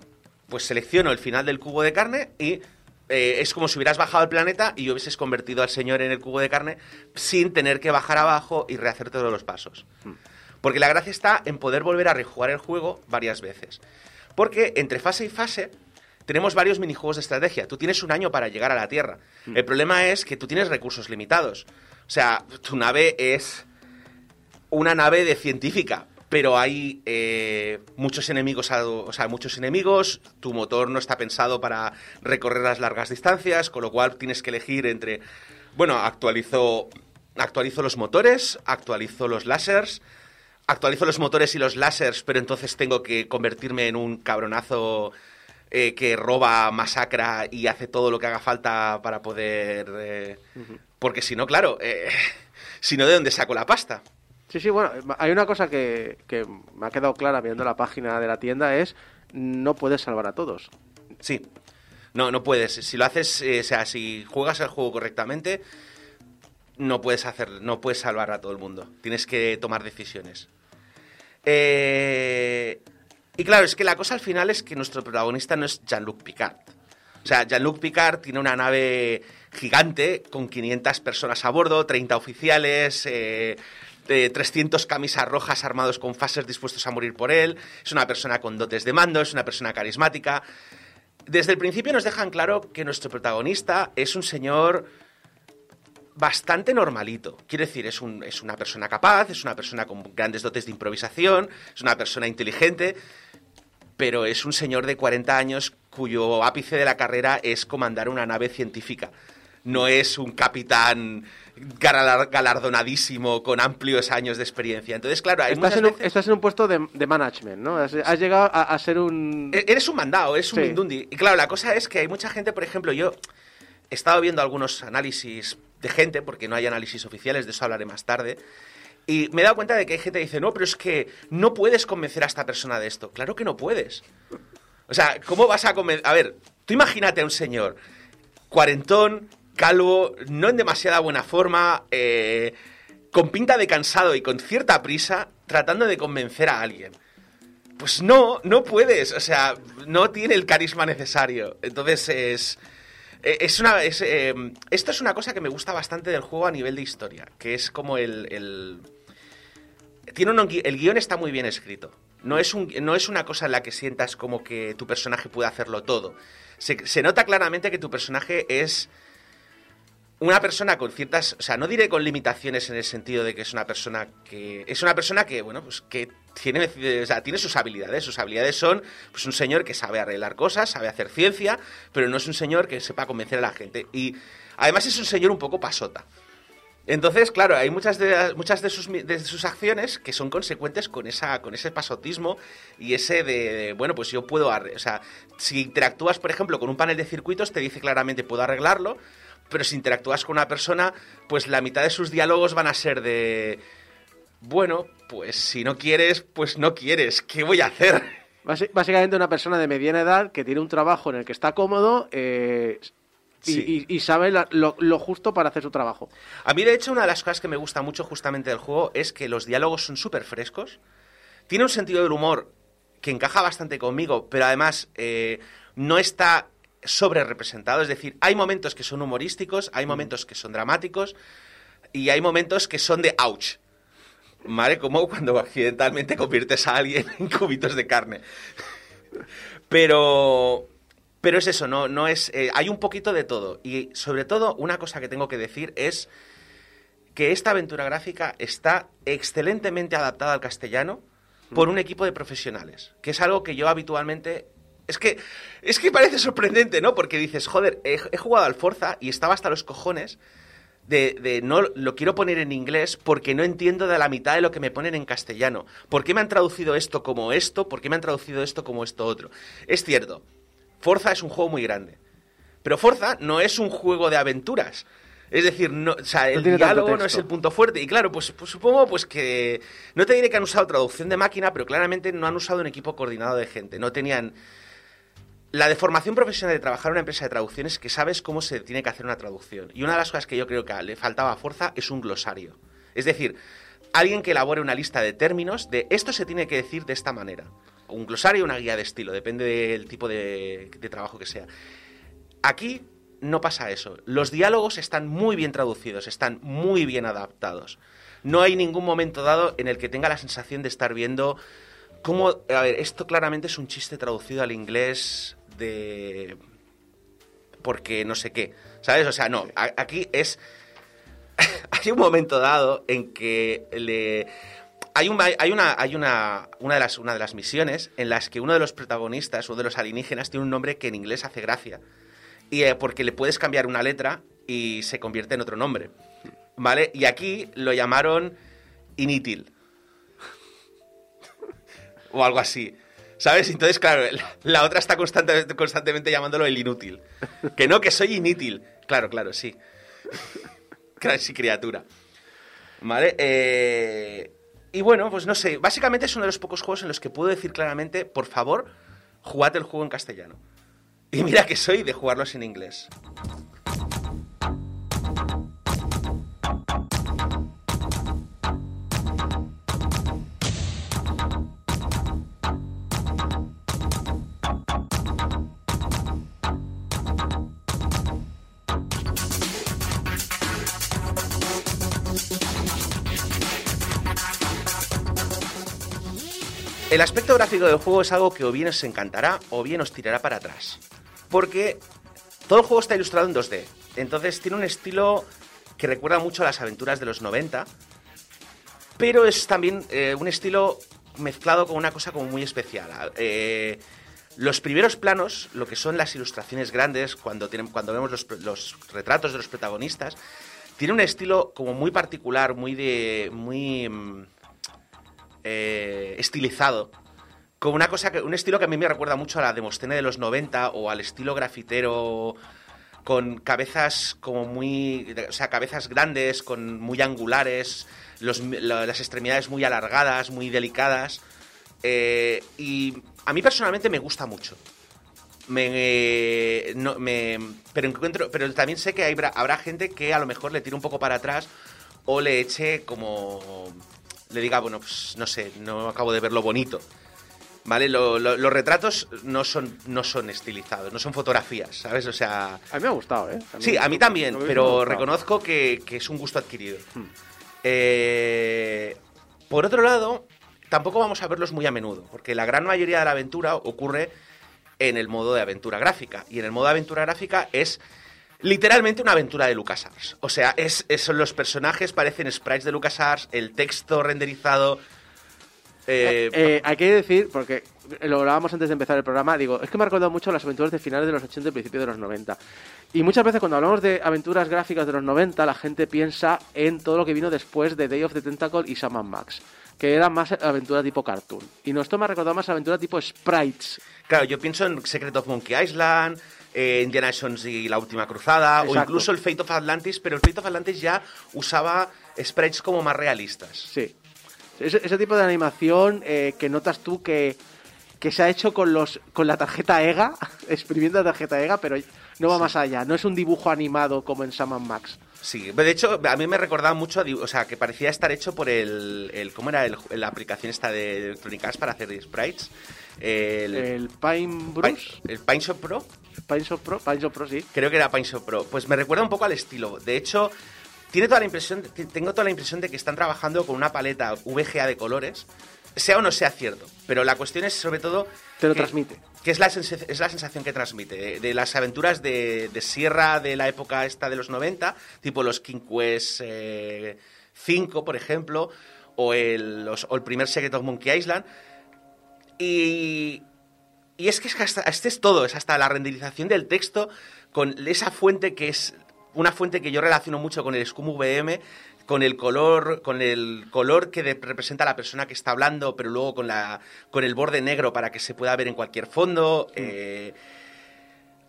Pues selecciono el final del cubo de carne y eh, es como si hubieras bajado al planeta y hubieses convertido al señor en el cubo de carne sin tener que bajar abajo y rehacer todos los pasos. Porque la gracia está en poder volver a rejugar el juego varias veces. Porque entre fase y fase tenemos varios minijuegos de estrategia. Tú tienes un año para llegar a la Tierra. El problema es que tú tienes recursos limitados. O sea, tu nave es una nave de científica, pero hay eh, muchos enemigos, o sea, muchos enemigos. Tu motor no está pensado para recorrer las largas distancias, con lo cual tienes que elegir entre, bueno, actualizo, actualizo los motores, actualizo los láseres, actualizo los motores y los láseres, pero entonces tengo que convertirme en un cabronazo eh, que roba, masacra y hace todo lo que haga falta para poder... eh, Porque si no, claro, si no, ¿de dónde saco la pasta? Sí, sí, bueno, hay una cosa que, que me ha quedado clara viendo la página de la tienda es no puedes salvar a todos. Sí. No, no puedes. Si lo haces, eh, o sea, si juegas el juego correctamente, no puedes hacer, no puedes salvar a todo el mundo. Tienes que tomar decisiones. Eh, y claro, es que la cosa al final es que nuestro protagonista no es Jean-Luc Picard. O sea, Jean-Luc Picard tiene una nave gigante con 500 personas a bordo, 30 oficiales, eh, eh, 300 camisas rojas armados con fases dispuestos a morir por él. Es una persona con dotes de mando, es una persona carismática. Desde el principio nos dejan claro que nuestro protagonista es un señor bastante normalito. Quiero decir, es, un- es una persona capaz, es una persona con grandes dotes de improvisación, es una persona inteligente, pero es un señor de 40 años cuyo ápice de la carrera es comandar una nave científica. No es un capitán galar- galardonadísimo con amplios años de experiencia. Entonces, claro, hay Estás en, un, veces- estás en un puesto de, de management, ¿no? Has, has llegado a, a ser un... E- Eres un mandado, eres un Sí. mindundi. Y claro, la cosa es que hay mucha gente, por ejemplo, yo he estado viendo algunos análisis de gente, porque no hay análisis oficiales, de eso hablaré más tarde, y me he dado cuenta de que hay gente que dice, no, pero es que no puedes convencer a esta persona de esto. Claro que no puedes. O sea, ¿cómo vas a convencer? A ver, tú imagínate a un señor cuarentón, calvo, no en demasiada buena forma, eh, con pinta de cansado y con cierta prisa, tratando de convencer a alguien. Pues no, no puedes, o sea, no tiene el carisma necesario. Entonces es... eh, Es una, eh, esto es una cosa que me gusta bastante del juego a nivel de historia, que es como el... el- tiene un, el guion está muy bien escrito. No es, un, no es una cosa en la que sientas como que tu personaje puede hacerlo todo. Se nota claramente que tu personaje es una persona con ciertas, o sea, no diré con limitaciones en el sentido de que es una persona que es una persona que, bueno, pues que tiene, o sea, tiene sus habilidades. Sus habilidades son, pues, un señor que sabe arreglar cosas, sabe hacer ciencia, pero no es un señor que sepa convencer a la gente. Y además es un señor un poco pasota. Entonces, claro, hay muchas de muchas de sus, de sus acciones que son consecuentes con esa con ese pasotismo y ese de, de, bueno, pues yo puedo, o sea, si interactúas, por ejemplo, con un panel de circuitos te dice claramente puedo arreglarlo, pero si interactúas con una persona, pues la mitad de sus diálogos van a ser de bueno, pues si no quieres, pues no quieres, ¿qué voy a hacer? Básicamente una persona de mediana edad que tiene un trabajo en el que está cómodo eh, y, Sí. y- y sabe la- lo, lo justo para hacer su trabajo. A mí, de hecho, una de las cosas que me gusta mucho justamente del juego es que los diálogos son súper frescos. Tiene un sentido del humor que encaja bastante conmigo, pero además eh, no está sobre representado. Es decir, hay momentos que son humorísticos, hay momentos que son dramáticos y hay momentos que son de ouch. ¿Vale? Como cuando accidentalmente conviertes a alguien en cubitos de carne. Pero. Pero es eso, no, no es. eh, hay un poquito de todo. Y sobre todo, una cosa que tengo que decir es que esta aventura gráfica está excelentemente adaptada al castellano por un equipo de profesionales. Que es algo que yo habitualmente. Es que, es que parece sorprendente, ¿no? Porque dices, joder, he, he jugado al Forza y estaba hasta los cojones de, de no lo quiero poner en inglés porque no entiendo de la mitad de lo que me ponen en castellano. ¿Por qué me han traducido esto como esto? ¿Por qué me han traducido esto como esto otro? Es cierto, Forza es un juego muy grande. Pero Forza no es un juego de aventuras. Es decir, no, o sea, el diálogo no es el punto fuerte. Y claro, pues, pues supongo pues que no te diré que han usado traducción de máquina, pero claramente no han usado un equipo coordinado de gente. No tenían la deformación profesional de trabajar en una empresa de traducciones es que sabes cómo se tiene que hacer una traducción. Y una de las cosas que yo creo que le faltaba a Forza es un glosario. Es decir, alguien que elabore una lista de términos de esto se tiene que decir de esta manera. Un glosario una guía de estilo, depende del tipo de, de trabajo que sea. Aquí no pasa eso. Los diálogos están muy bien traducidos, están muy bien adaptados. No hay ningún momento dado en el que tenga la sensación de estar viendo cómo... A ver, esto claramente es un chiste traducido al inglés de... Porque no sé qué. ¿Sabes? O sea, no. a- aquí es... hay un momento dado en que le... Hay, un, hay una, hay una, una, de las, una de las misiones en las que uno de los protagonistas, uno de los alienígenas, tiene un nombre que en inglés hace gracia. Y eh, porque le puedes cambiar una letra y se convierte en otro nombre. ¿Vale? Y aquí lo llamaron Initil. o algo así. ¿Sabes? Entonces, claro, la, otra está constantemente, constantemente llamándolo el inútil. Que no, que soy inútil. Claro, claro, sí. Claro, sí, criatura. ¿Vale? Eh, y bueno, pues no sé. Básicamente es uno de los pocos juegos en los que puedo decir claramente, por favor, jugad el juego en castellano. Y mira que soy de jugarlos en inglés. El aspecto gráfico del juego es algo que o bien os encantará o bien os tirará para atrás. Porque todo el juego está ilustrado en 2D. Entonces tiene un estilo que recuerda mucho a las aventuras de los 90. Pero es también eh, un estilo mezclado con una cosa como muy especial. Eh, los primeros planos, lo que son las ilustraciones grandes, cuando, tienen, cuando vemos los, los retratos de los protagonistas, tiene un estilo como muy particular, muy de. muy. Eh, estilizado. Como una cosa que. un estilo que a mí me recuerda mucho a la Demostene de los 90 o al estilo grafitero con cabezas como muy. o sea, cabezas grandes, con muy angulares, las extremidades muy alargadas, muy delicadas. Eh, y a mí personalmente me gusta mucho. Pero encuentro, pero también sé que habrá gente que a lo mejor le tire un poco para atrás o le eche como le diga, bueno, pues no sé, no acabo de verlo bonito. ¿Vale? Lo- lo- los retratos no son, no son estilizados, no son fotografías, ¿sabes? O sea, A mí me ha gustado, ¿eh? Sí, a mí también, lo pero reconozco que, que es un gusto adquirido. Eh, por otro lado, tampoco vamos a verlos muy a menudo, porque la gran mayoría de la aventura ocurre en el modo de aventura gráfica. Y en el modo de aventura gráfica es literalmente una aventura de LucasArts. O sea, es, los personajes parecen sprites de LucasArts, el texto renderizado... eh, Eh, hay que decir, porque lo hablábamos antes de empezar el programa, digo, es que me ha recordado mucho las aventuras de finales de los 80 y principios de los 90. Y muchas veces cuando hablamos de aventuras gráficas de los 90, la gente piensa en todo lo que vino después de Day of the Tentacle y Sam Max, que eran más aventura tipo cartoon. Y no, esto me ha recordado más aventura tipo sprites. Claro, yo pienso en Secret of Monkey Island, eh, Indiana Jones y la Última Cruzada, o incluso el Fate of Atlantis, pero el Fate of Atlantis ya usaba sprites como más realistas. Sí. Ese, ese tipo de animación eh, que notas tú que, que se ha hecho con los con la tarjeta EGA, exprimiendo la tarjeta EGA, pero no va más allá. No es un dibujo animado como en Sam Max. Sí, de hecho, a mí me recordaba mucho, o sea, que parecía estar hecho por el, el ¿cómo era el- la aplicación esta de Electronic Arts para hacer sprites? El, El Pine Bruce, el Pine Shop Pro, Pine Shop Pro, Pine Shop Pro, sí. creo que era Pine Shop Pro. Pues me recuerda un poco al estilo. De hecho, tiene toda la impresión, tengo toda la impresión de que están trabajando con una paleta VGA de colores, sea o no sea cierto. Pero la cuestión es sobre todo Te lo que- transmite. que es la, es la sensación que transmite, de, de las aventuras de, de Sierra de la época esta de los 90, tipo los King Quest eh, 5, por ejemplo, o el, los- o el primer Secret of Monkey Island. Y, y es que es que hasta, este es todo, es hasta la renderización del texto con esa fuente que es una fuente que yo relaciono mucho con el Scum VM, con el color, con el color que de- representa a la persona que está hablando, pero luego con la con el borde negro para que se pueda ver en cualquier fondo. eh,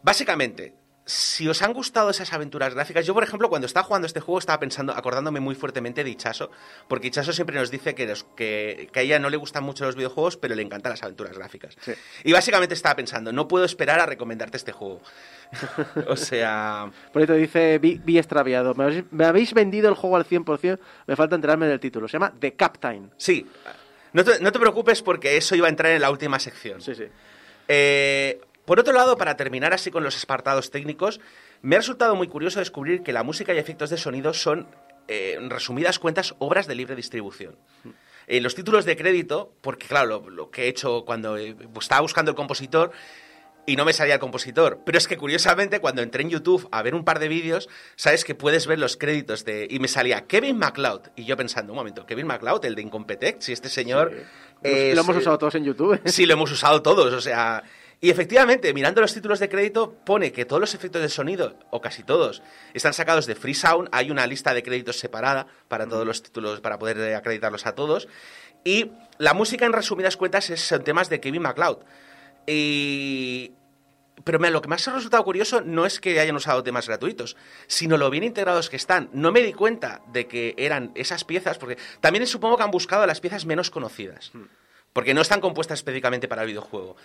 básicamente, si os han gustado esas aventuras gráficas, yo por ejemplo cuando estaba jugando este juego estaba pensando, acordándome muy fuertemente de Ichaso, porque Ichaso siempre nos dice que, los- que, que a ella no le gustan mucho los videojuegos, pero le encantan las aventuras gráficas. Sí. Y básicamente estaba pensando, no puedo esperar a recomendarte este juego. o sea, Por ahí te dice, vi, vi extraviado. Me habéis, me habéis vendido el juego al 100%, me falta enterarme del título. Se llama The Captain. sí, no te, no te preocupes porque eso iba a entrar en la última sección. Sí, sí. Eh, por otro lado, para terminar así con los apartados técnicos, me ha resultado muy curioso descubrir que la música y efectos de sonido son, eh, en resumidas cuentas, obras de libre distribución. En los títulos de crédito, porque claro, lo, lo que he hecho cuando eh, estaba buscando el compositor y no me salía el compositor, pero es que curiosamente cuando entré en YouTube a ver un par de vídeos, sabes que puedes ver los créditos de y me salía Kevin MacLeod y yo pensando, un momento, Kevin MacLeod, el de Incompetech, si este señor Lo- es, lo hemos eh, usado todos en YouTube. Sí, lo hemos usado todos, o sea... Y efectivamente, mirando los títulos de crédito, pone que todos los efectos de sonido, o casi todos, están sacados de Free Sound. Hay una lista de créditos separada para todos los títulos, para poder eh, acreditarlos a todos. Y la música, en resumidas cuentas, es, son temas de Kevin MacLeod. Y... Pero mira, lo que más ha resultado curioso no es que hayan usado temas gratuitos, sino lo bien integrados que están. No me di cuenta de que eran esas piezas, porque también supongo que han buscado las piezas menos conocidas, porque no están compuestas específicamente para el videojuego.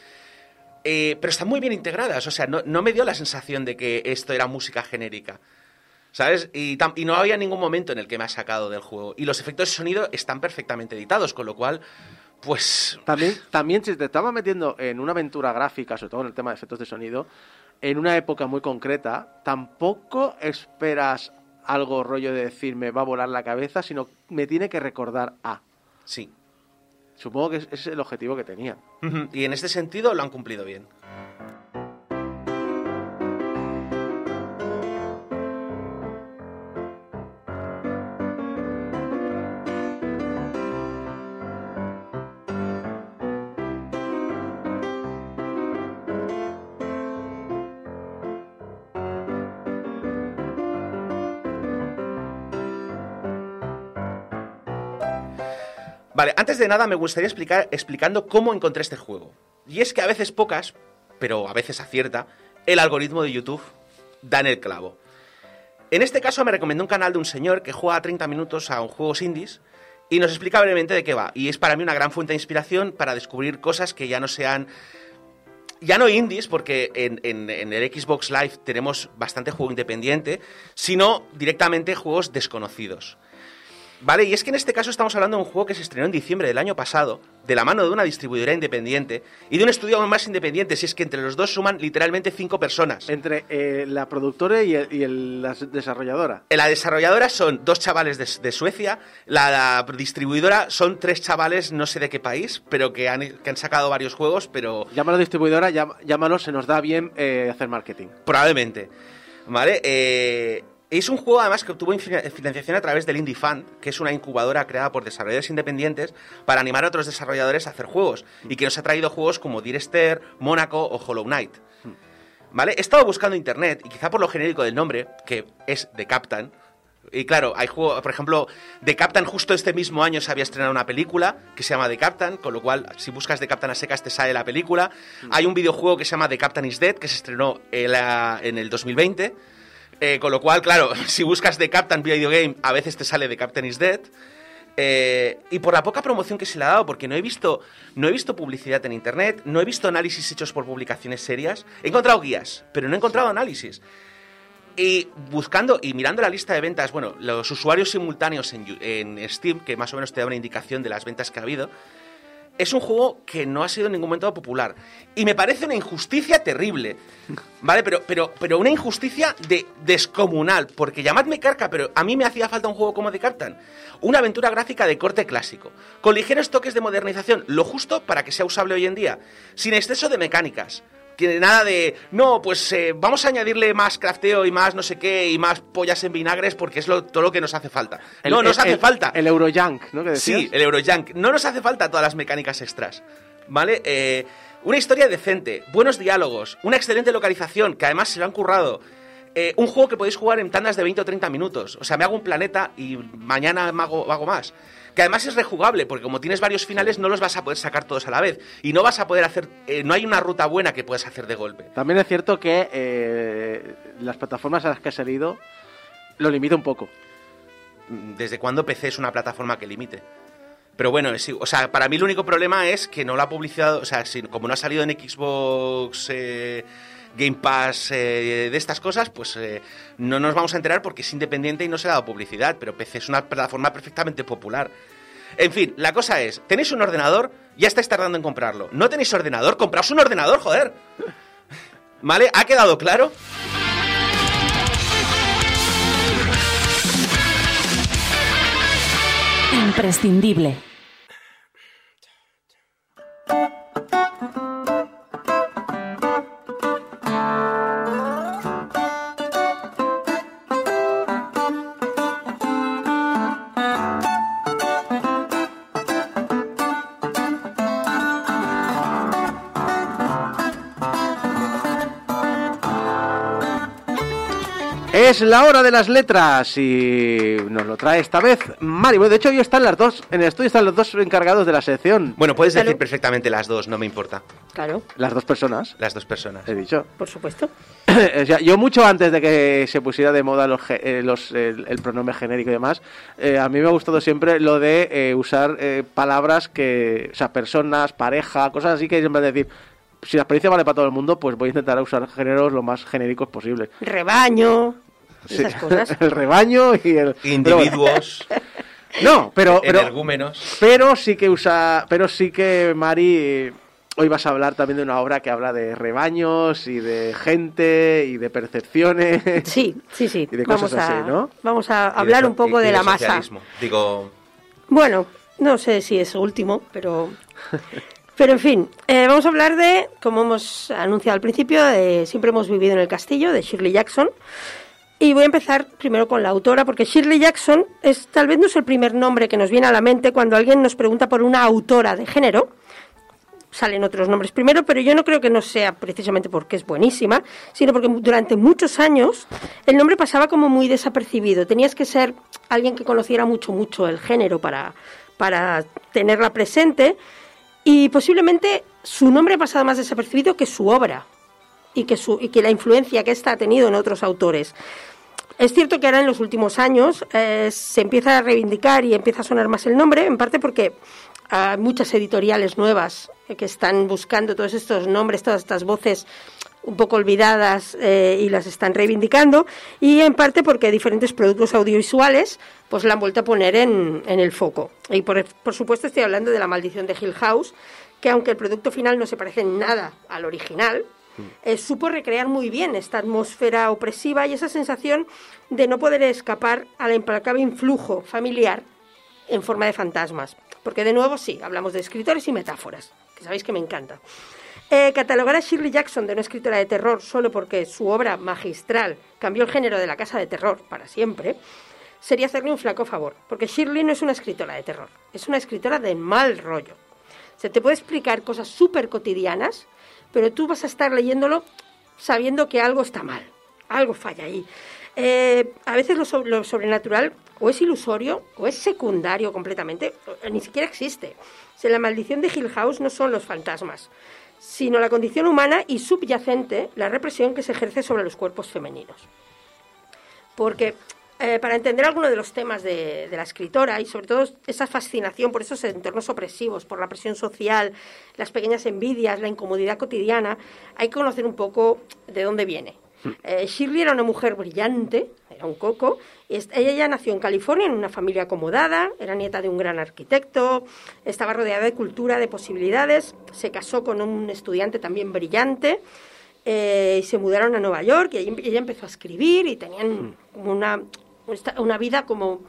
Eh, pero están muy bien integradas, o sea, no, no me dio la sensación de que esto era música genérica. ¿Sabes? Y, tam- y no había ningún momento en el que me ha sacado del juego. Y los efectos de sonido están perfectamente editados, con lo cual, pues... También, también si te estabas metiendo en una aventura gráfica, sobre todo en el tema de efectos de sonido, en una época muy concreta, tampoco esperas algo rollo de decir me va a volar la cabeza, sino me tiene que recordar a. Sí. Supongo que ese es el objetivo que tenían. Ujú, Y en este sentido lo han cumplido bien. Vale, antes de nada me gustaría explicar explicando cómo encontré este juego. Y es que a veces pocas, pero a veces acierta, el algoritmo de YouTube da en el clavo. En este caso me recomendó un canal de un señor que juega 30 minutos a un juegos indies y nos explica brevemente de qué va. Y es para mí una gran fuente de inspiración para descubrir cosas que ya no sean ya no indies, porque en, en- en el Xbox Live tenemos bastante juego independiente, sino directamente juegos desconocidos. Vale, y es que en este caso estamos hablando de un juego que se estrenó en diciembre del año pasado, de la mano de una distribuidora independiente y de un estudio aún más independiente, si es que entre los dos suman literalmente cinco personas. Entre eh, la productora y, el- y el- la desarrolladora. La desarrolladora son dos chavales de, de Suecia, la, la distribuidora son tres chavales no sé de qué país, pero que han, que han sacado varios juegos, pero Llámalo distribuidora, llámalo, se nos da bien eh, hacer marketing. Probablemente. ¿Vale? Eh, es un juego además que obtuvo financiación a través del Indie Fund, que es una incubadora creada por desarrolladores independientes para animar a otros desarrolladores a hacer juegos y que nos ha traído juegos como Dear Esther, Mónaco o Hollow Knight. ¿Vale? He estado buscando internet y quizá por lo genérico del nombre, que es The Captain. Y claro, hay juegos, por ejemplo, The Captain justo este mismo año se había estrenado una película que se llama The Captain, con lo cual si buscas The Captain a secas te sale la película. Hay un videojuego que se llama The Captain is Dead, que se estrenó en, la- en el 2020. Eh, con lo cual, claro, si buscas The Captain Video Game, a veces te sale The Captain is Dead. Eh, y por la poca promoción que se le ha dado, porque no he visto, no he visto publicidad en internet, no he visto análisis hechos por publicaciones serias. He encontrado guías, pero no he encontrado análisis. Y buscando y mirando la lista de ventas, bueno, los usuarios simultáneos en, Steam, que más o menos te da una indicación de las ventas que ha habido, es un juego que no ha sido en ningún momento popular. Y me parece una injusticia terrible. ¿Vale? Pero, pero, pero una injusticia de, descomunal. Porque llamadme carca, pero a mí me hacía falta un juego como de Cartan. Una aventura gráfica de corte clásico. Con ligeros toques de modernización. Lo justo para que sea usable hoy en día. Sin exceso de mecánicas. Que nada de, no, pues eh, vamos a añadirle más crafteo y más no sé qué y más pollas en vinagres porque es lo- todo lo que nos hace falta. no, El- nos hace el- falta. El Eurojunk, ¿no? Que decías. Sí, el Eurojunk. No nos hace falta todas las mecánicas extras. ¿Vale? Eh, una historia decente, buenos diálogos, una excelente localización, que además se lo han currado. Eh, un juego que podéis jugar en tandas de 20 o 30 minutos. O sea, me hago un planeta y mañana me hago, hago más. Que además es rejugable, porque como tienes varios finales, no los vas a poder sacar todos a la vez. Y no vas a poder hacer. eh, no hay una ruta buena que puedas hacer de golpe. También es cierto que eh, las plataformas a las que ha salido lo limita un poco. ¿Desde cuándo PC es una plataforma que limite? Pero bueno, es, o sea, para mí el único problema es que no lo ha publicado, o sea, si- como no ha salido en Xbox eh, Game Pass eh, de estas cosas, pues eh, no nos vamos a enterar porque es independiente y no se ha dado publicidad, pero PC es una plataforma perfectamente popular. En fin, la cosa es, tenéis un ordenador, ya estáis tardando en comprarlo. ¿No tenéis ordenador? Compraos un ordenador, joder. ¿Vale? ¿Ha quedado claro? Imprescindible. Es la hora de las letras y nos lo trae esta vez Mari. Bueno, de hecho, hoy están las dos, en el estudio están los dos encargados de la sección. Bueno, puedes Claro. decir perfectamente las dos, no me importa. Claro, Las dos personas, Las dos personas. he dicho. por supuesto. O sea, yo mucho antes de que se pusiera de moda los, eh, los, el, el pronombre genérico y demás, eh, a mí me ha gustado siempre lo de eh, usar eh, palabras que, o sea, personas, pareja, cosas así que siempre decir, si la experiencia vale para todo el mundo, pues voy a intentar usar géneros lo más genéricos posible. Rebaño, esas Sí. cosas. el rebaño y el... pero bueno. Individuos, No, pero, pero, pero sí que usa, pero sí que Mari, hoy vas a hablar también de una obra que habla de rebaños y de gente y de percepciones. Sí, sí, sí. Y de vamos cosas a, así, ¿no? Vamos a de hablar un poco y- y de la masa. Digo, Bueno, no sé si es último, pero. Pero en fin, eh, vamos a hablar de, como hemos anunciado al principio, de Siempre hemos vivido en el castillo, de Shirley Jackson. Y voy a empezar primero con la autora, porque Shirley Jackson es tal vez no es el primer nombre que nos viene a la mente cuando alguien nos pregunta por una autora de género. Salen otros nombres primero, pero yo no creo que no sea precisamente porque es buenísima, sino porque durante muchos años el nombre pasaba como muy desapercibido. Tenías que ser alguien que conociera mucho, mucho el género para, para tenerla presente y posiblemente su nombre ha pasado más desapercibido que su obra y que, su, y que la influencia que ésta ha tenido en otros autores. Es cierto que ahora en los últimos años eh, se empieza a reivindicar y empieza a sonar más el nombre, en parte porque hay muchas editoriales nuevas eh, que están buscando todos estos nombres, todas estas voces un poco olvidadas eh, y las están reivindicando, y en parte porque diferentes productos audiovisuales pues la han vuelto a poner en, el foco. Y por, por supuesto estoy hablando de La maldición de Hill House, que aunque el producto final no se parece en nada al original, eh, supo recrear muy bien esta atmósfera opresiva y esa sensación de no poder escapar al implacable influjo familiar en forma de fantasmas. Porque de nuevo sí, hablamos de escritores y metáforas, que sabéis que me encanta. Eh, catalogar a Shirley Jackson de una escritora de terror solo porque su obra magistral cambió el género de la casa de terror para siempre, sería hacerle un flaco favor, porque Shirley no es una escritora de terror, es una escritora de mal rollo. Se te puede explicar cosas súper cotidianas, pero tú vas a estar leyéndolo sabiendo que algo está mal, algo falla ahí. Eh, a veces lo, so- lo sobrenatural o es ilusorio o es secundario completamente, ni siquiera existe. O la maldición de Hill House no son los fantasmas, sino la condición humana y subyacente la represión que se ejerce sobre los cuerpos femeninos. Porque eh, para entender algunos de los temas de, de la escritora y sobre todo esa fascinación por esos entornos opresivos, por la presión social, las pequeñas envidias, la incomodidad cotidiana, hay que conocer un poco de dónde viene. Eh, Shirley era una mujer brillante, era un coco. y ella ya nació en California en una familia acomodada, era nieta de un gran arquitecto, estaba rodeada de cultura, de posibilidades, se casó con un estudiante también brillante eh, y se mudaron a Nueva York y ella empezó a escribir y tenían como una, una vida como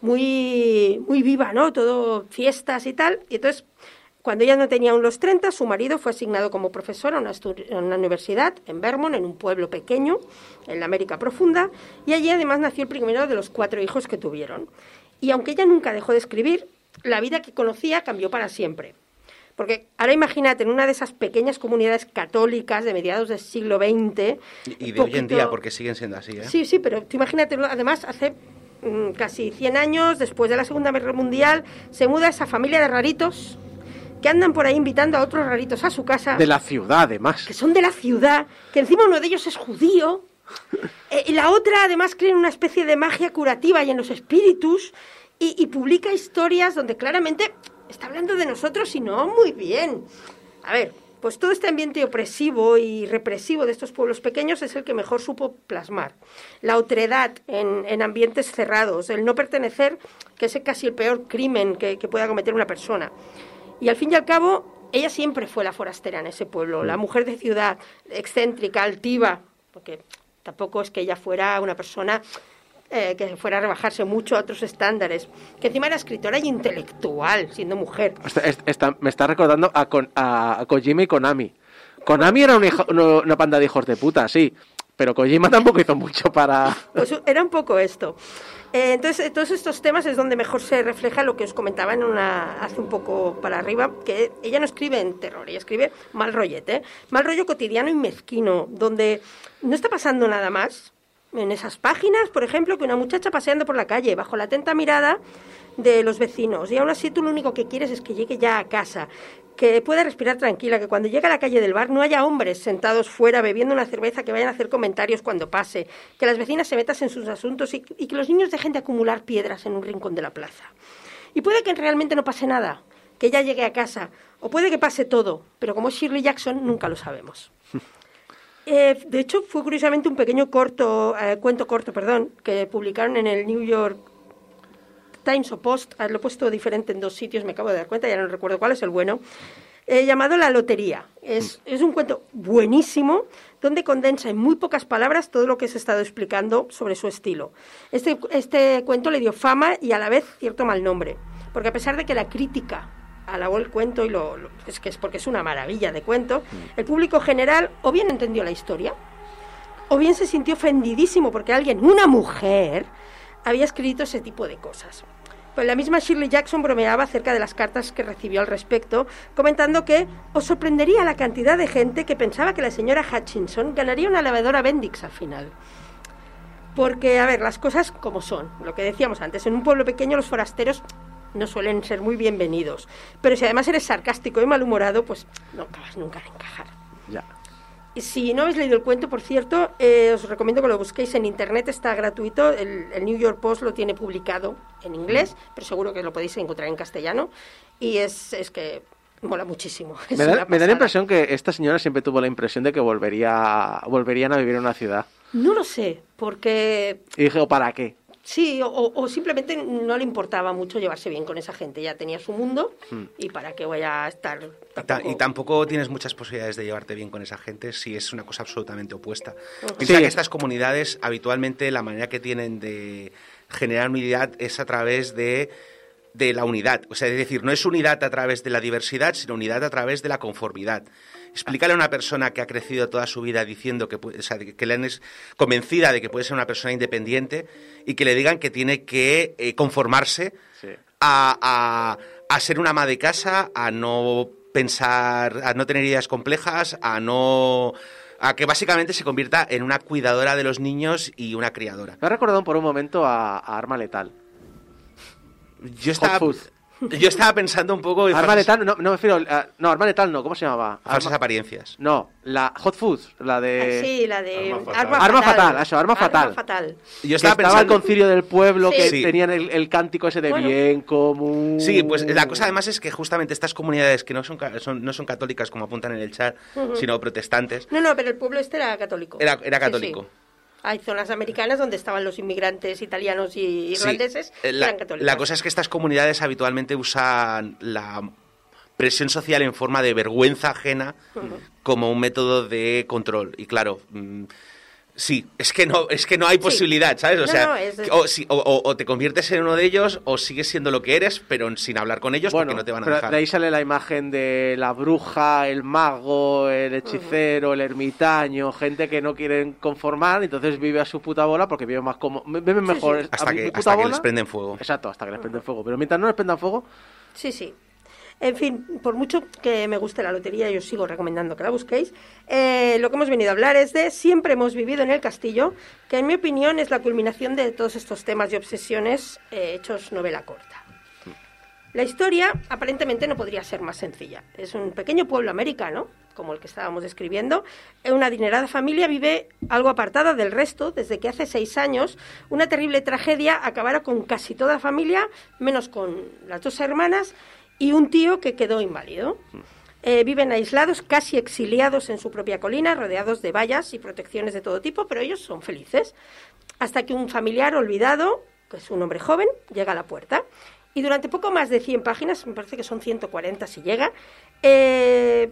muy, muy viva, ¿no? Todo fiestas y tal. Y entonces, cuando ella no tenía aún los 30, su marido fue asignado como profesor a una, a una universidad en Vermont, en un pueblo pequeño, en la América Profunda, y allí además nació el primero de los cuatro hijos que tuvieron. Y aunque ella nunca dejó de escribir, la vida que conocía cambió para siempre. Porque ahora imagínate, en una de esas pequeñas comunidades católicas de mediados del siglo XX... Y, y de hoy en día, porque siguen siendo así, ¿eh? Sí, sí, pero tú imagínate, además, hace mm, casi 100 años, después de la Segunda Guerra Mundial, se muda esa familia de raritos que andan por ahí invitando a otros raritos a su casa, De la ciudad, además. que son de la ciudad, que encima uno de ellos es judío, eh, y la otra además cree en una especie de magia curativa y en los espíritus, y, y publica historias donde claramente está hablando de nosotros y no muy bien. A ver, pues todo este ambiente opresivo y represivo de estos pueblos pequeños es el que mejor supo plasmar. La otredad en, en ambientes cerrados, el no pertenecer, que es casi el peor crimen que, que pueda cometer una persona. Y al fin y al cabo, ella siempre fue la forastera en ese pueblo, la mujer de ciudad, excéntrica, altiva, porque tampoco es que ella fuera una persona eh, que fuera a rebajarse mucho a otros estándares, que encima era escritora y intelectual, siendo mujer. Esta- est- esta- me está recordando a, Kon- a, Kojima y Konami. Konami era un hijo- una banda de hijos de puta, sí. Pero Kojima tampoco hizo mucho para... Pues era un poco esto. Eh, entonces, eh, todos estos temas es donde mejor se refleja lo que os comentaba en una, hace un poco para arriba, que ella no escribe en terror, ella escribe mal rollete, mal rollo cotidiano y mezquino, donde no está pasando nada más. En esas páginas, por ejemplo, que una muchacha paseando por la calle bajo la atenta mirada de los vecinos y aún así tú lo único que quieres es que llegue ya a casa, que pueda respirar tranquila, que cuando llegue a la calle del bar no haya hombres sentados fuera bebiendo una cerveza que vayan a hacer comentarios cuando pase, que las vecinas se metan en sus asuntos y, y que los niños dejen de acumular piedras en un rincón de la plaza. Y puede que realmente no pase nada, que ella llegue a casa, o puede que pase todo, pero como es Shirley Jackson nunca lo sabemos. Eh, de hecho, fue curiosamente un pequeño corto, eh, cuento corto, perdón, que publicaron en el New York Times o Post, ah, lo he puesto diferente en dos sitios, me acabo de dar cuenta, ya no recuerdo cuál es el bueno, eh, llamado La Lotería. Es, es un cuento buenísimo donde condensa en muy pocas palabras todo lo que se ha estado explicando sobre su estilo. Este, este cuento le dio fama y a la vez cierto mal nombre, porque a pesar de que la crítica alabó el cuento y lo, es que es porque es una maravilla de cuento, el público general o bien entendió la historia o bien se sintió ofendidísimo porque alguien, una mujer, había escrito ese tipo de cosas. Pues la misma Shirley Jackson bromeaba acerca de las cartas que recibió al respecto, comentando que os sorprendería la cantidad de gente que pensaba que la señora Hutchinson ganaría una lavadora Bendix al final. Porque, a ver, las cosas como son. Lo que decíamos antes, en un pueblo pequeño los forasteros no suelen ser muy bienvenidos. Pero si además eres sarcástico y malhumorado, pues no acabas nunca de encajar. Ya. Si no habéis leído el cuento, por cierto, eh, os recomiendo que lo busquéis en internet, está gratuito. El, el New York Post lo tiene publicado en inglés, pero seguro que lo podéis encontrar en castellano. Y es, es que mola muchísimo. Me da, me da la impresión que esta señora siempre tuvo la impresión de que volvería, volverían a vivir en una ciudad. No lo sé, porque Y dije, ¿o para qué? Sí, o, o simplemente no le importaba mucho llevarse bien con esa gente. Ya tenía su mundo Hmm. y para qué voy a estar. Y, ta- tampoco- y tampoco tienes muchas posibilidades de llevarte bien con esa gente si es una cosa absolutamente opuesta. Piensa Sí. que estas comunidades habitualmente la manera que tienen de generar unidad es a través de, de la unidad. O sea, es decir, no es unidad a través de la diversidad, sino unidad a través de la conformidad. Explícale a una persona que ha crecido toda su vida diciendo que, o sea, que le han es convencida de que puede ser una persona independiente y que le digan que tiene que eh, conformarse Sí. a, a- a ser una ama de casa, a no pensar, a no tener ideas complejas, a no a que básicamente se convierta en una cuidadora de los niños y una criadora. Me ha recordado por un momento a, a Arma Letal. Yo estaba. Yo estaba pensando un poco Arma falsas, letal, no, no me refiero. a- no, arma letal no, ¿cómo se llamaba? falsas Arma- apariencias. no, la Hot Foods, la de. Ah, sí, la de Arma fatal. arma, fatal, eso, arma fatal. Arma fatal. Yo que estaba estaba el pensando... concilio del pueblo Sí. que Sí. tenían el, el cántico ese de Bueno. bien común. Sí, pues la cosa además es que justamente estas comunidades que no son, ca- son- no son católicas como apuntan en el chat, sino protestantes, No, no, pero el pueblo este era católico. Era- era Sí, católico. sí. Hay zonas americanas donde estaban los inmigrantes italianos y irlandeses, eh, la cosa es que estas comunidades habitualmente usan la presión social en forma de vergüenza ajena como un método de control. Y claro, mm, sí, es que no, es que no hay posibilidad, ¿sabes? O No, sea, no, es- que o, si- o- o- o te conviertes en uno de ellos o sigues siendo lo que eres, pero sin hablar con ellos Bueno, porque no te van a pero dejar. de ahí sale la imagen de la bruja, el mago, el hechicero, el ermitaño, gente que no quieren conformar, entonces vive a su puta bola porque vive más como viven mejor a Hasta mi- que- mi puta hasta que les prenden fuego. Exacto, hasta que les prenden fuego. Pero mientras no les prendan fuego, Sí, sí. En fin, por mucho que me guste la lotería, yo sigo recomendando que la busquéis. Eh, lo que hemos venido a hablar es de Siempre hemos vivido en el castillo, que en mi opinión es la culminación de todos estos temas y obsesiones eh, hechos novela corta. La historia aparentemente no podría ser más sencilla. Es un pequeño pueblo americano, como el que estábamos describiendo. Una adinerada familia vive algo apartada del resto desde que hace seis años una terrible tragedia acabara con casi toda la familia, menos con las dos hermanas y un tío que quedó inválido. Eh, viven aislados, casi exiliados en su propia colina, rodeados de vallas y protecciones de todo tipo, pero ellos son felices. Hasta que un familiar olvidado, que es un hombre joven, llega a la puerta. Y durante poco más de 100 páginas, me parece que son 140 si llega, eh,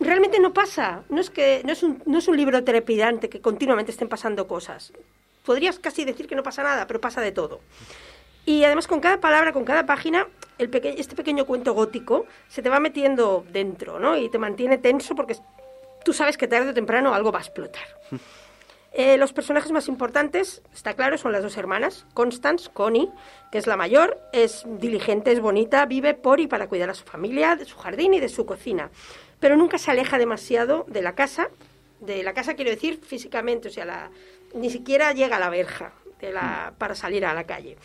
realmente no pasa. No es, que, no, es un, no es un libro trepidante que continuamente estén pasando cosas. Podrías casi decir que no pasa nada, pero pasa de todo. Y además con cada palabra, con cada página, el peque- este pequeño cuento gótico se te va metiendo dentro, ¿no? Y te mantiene tenso porque tú sabes que tarde o temprano algo va a explotar. Eh, los personajes más importantes, está claro, son las dos hermanas. Constance, Connie, que es la mayor, es diligente, es bonita, vive por y para cuidar a su familia, de su jardín y de su cocina. Pero nunca se aleja demasiado de la casa. De la casa quiero decir físicamente, o sea, la- ni siquiera llega a la verja de la, para salir a la calle.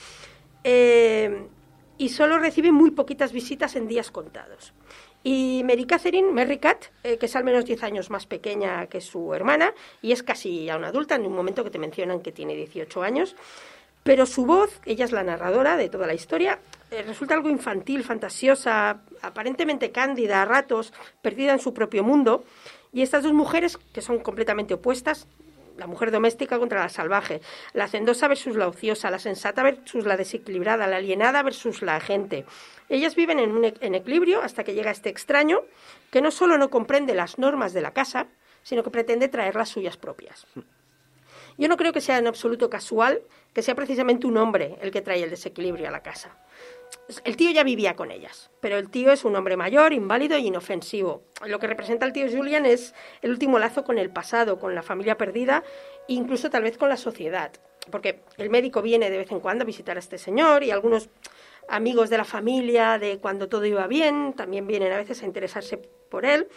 Eh, y solo recibe muy poquitas visitas en días contados. Y Mary Catherine, Mary Cat, eh, que es al menos 10 años más pequeña que su hermana y es casi ya una adulta, en un momento que te mencionan que tiene 18 años, pero su voz, ella es la narradora de toda la historia, eh, resulta algo infantil, fantasiosa, aparentemente cándida, a ratos, perdida en su propio mundo. Y estas dos mujeres, que son completamente opuestas, la mujer doméstica contra la salvaje, la hacendosa versus la ociosa, la sensata versus la desequilibrada, la alienada versus la agente. Ellas viven en, un equilibrio hasta que llega este extraño que no solo no comprende las normas de la casa, sino que pretende traer las suyas propias. Yo no creo que sea en absoluto casual que sea precisamente un hombre el que trae el desequilibrio a la casa. El tío ya vivía con ellas, pero el tío es un hombre mayor, inválido y inofensivo. Lo que representa el tío Julian es el último lazo con el pasado, con la familia perdida, e incluso tal vez con la sociedad. Porque el médico viene de vez en cuando a visitar a este señor y algunos amigos de la familia de cuando todo iba bien también vienen a veces a interesarse por él.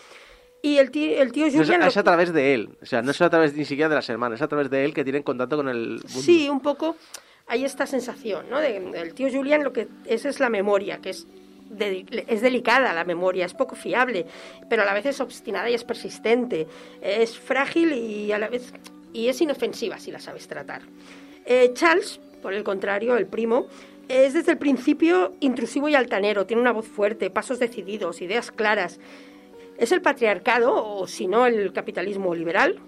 Y el tío, el tío Julian... lo- es a través de él. O sea, no es a través ni siquiera de las hermanas, es a través de él que tienen contacto con el mundo. Sí, un poco hay esta sensación, ¿no? De- del tío Julian lo que es es la memoria, que es de- es delicada la memoria, es poco fiable, pero a la vez es obstinada y es persistente, es frágil y a la vez y es inofensiva si la sabes tratar. Eh, Charles, por el contrario, el primo, es desde el principio intrusivo y altanero, tiene una voz fuerte, pasos decididos, ideas claras. Es el patriarcado, o si no, el capitalismo liberal.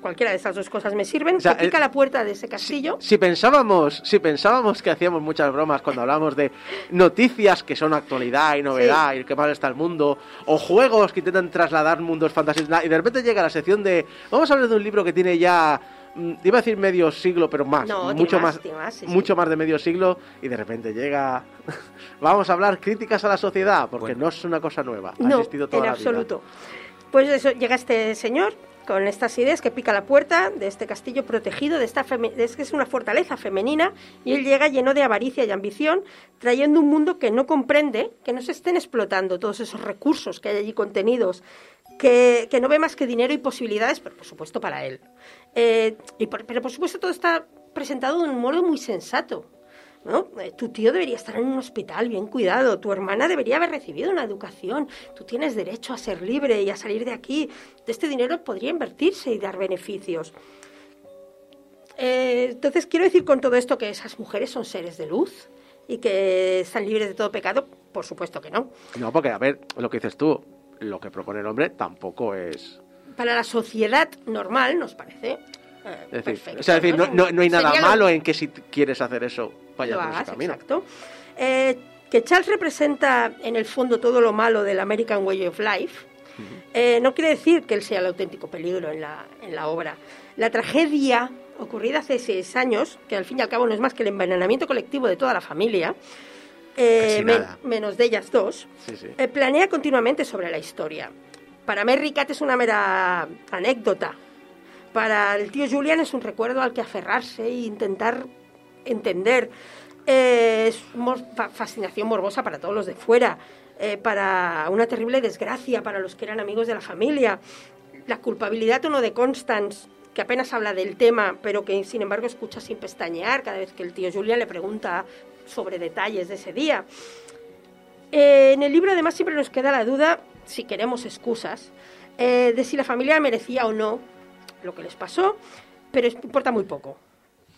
Cualquiera de esas dos cosas me sirven. O sea, que pica el- la puerta de ese castillo. Si pensábamos, si pensábamos que hacíamos muchas bromas cuando hablamos de noticias que son actualidad y novedad y que mal está el mundo, o juegos que intentan trasladar mundos fantásticos, y de repente llega la sección de vamos a hablar de un libro que tiene ya mm, iba a decir medio siglo, pero más, No, mucho más, más, sí, sí. mucho más de medio siglo, y de repente llega vamos a hablar críticas a la sociedad, porque Bueno. no es una cosa nueva, ha No, existido toda en la vida. absoluto. Pues eso, llega este señor con estas ideas que pica la puerta de este castillo protegido, de esta es que es una fortaleza femenina, y él llega lleno de avaricia y ambición, trayendo un mundo que no comprende que no se estén explotando todos esos recursos que hay allí contenidos, que, que no ve más que dinero y posibilidades, pero por supuesto para él. Eh, y por- pero por supuesto todo está presentado de un modo muy sensato. ¿No? Eh, Tu tío debería estar en un hospital bien cuidado, tu hermana debería haber recibido una educación, tú tienes derecho a ser libre y a salir de aquí. Este dinero podría invertirse y dar beneficios. Eh, entonces, quiero decir con todo esto que esas mujeres son seres de luz y que están libres de todo pecado. Por supuesto que no. No, porque, a ver, lo que dices tú, lo que propone el hombre tampoco es... Para la sociedad normal nos parece. Eh, Es decir, perfecto, o sea, es decir, no, no- no hay nada Sería lo- malo en que si quieres hacer eso, vayas por ese camino. exacto. Eh, que Charles representa en el fondo todo lo malo del American Way of Life, eh, no quiere decir que él sea el auténtico peligro en la, en la obra. La tragedia ocurrida hace seis años, que al fin y al cabo no es más que el envenenamiento colectivo de toda la familia, eh, men- menos de ellas dos, Sí, sí. eh, planea continuamente sobre la historia. Para Merry Cat es una mera anécdota. Para el tío Julian es un recuerdo al que aferrarse e intentar entender. Eh, es fascinación morbosa para todos los de fuera, eh, para una terrible desgracia para los que eran amigos de la familia. La culpabilidad o no de Constance, que apenas habla del tema, pero que sin embargo escucha sin pestañear cada vez que el tío Julian le pregunta sobre detalles de ese día. Eh, en el libro además siempre nos queda la duda, si queremos excusas, eh, de si la familia merecía o no lo que les pasó, pero importa muy poco.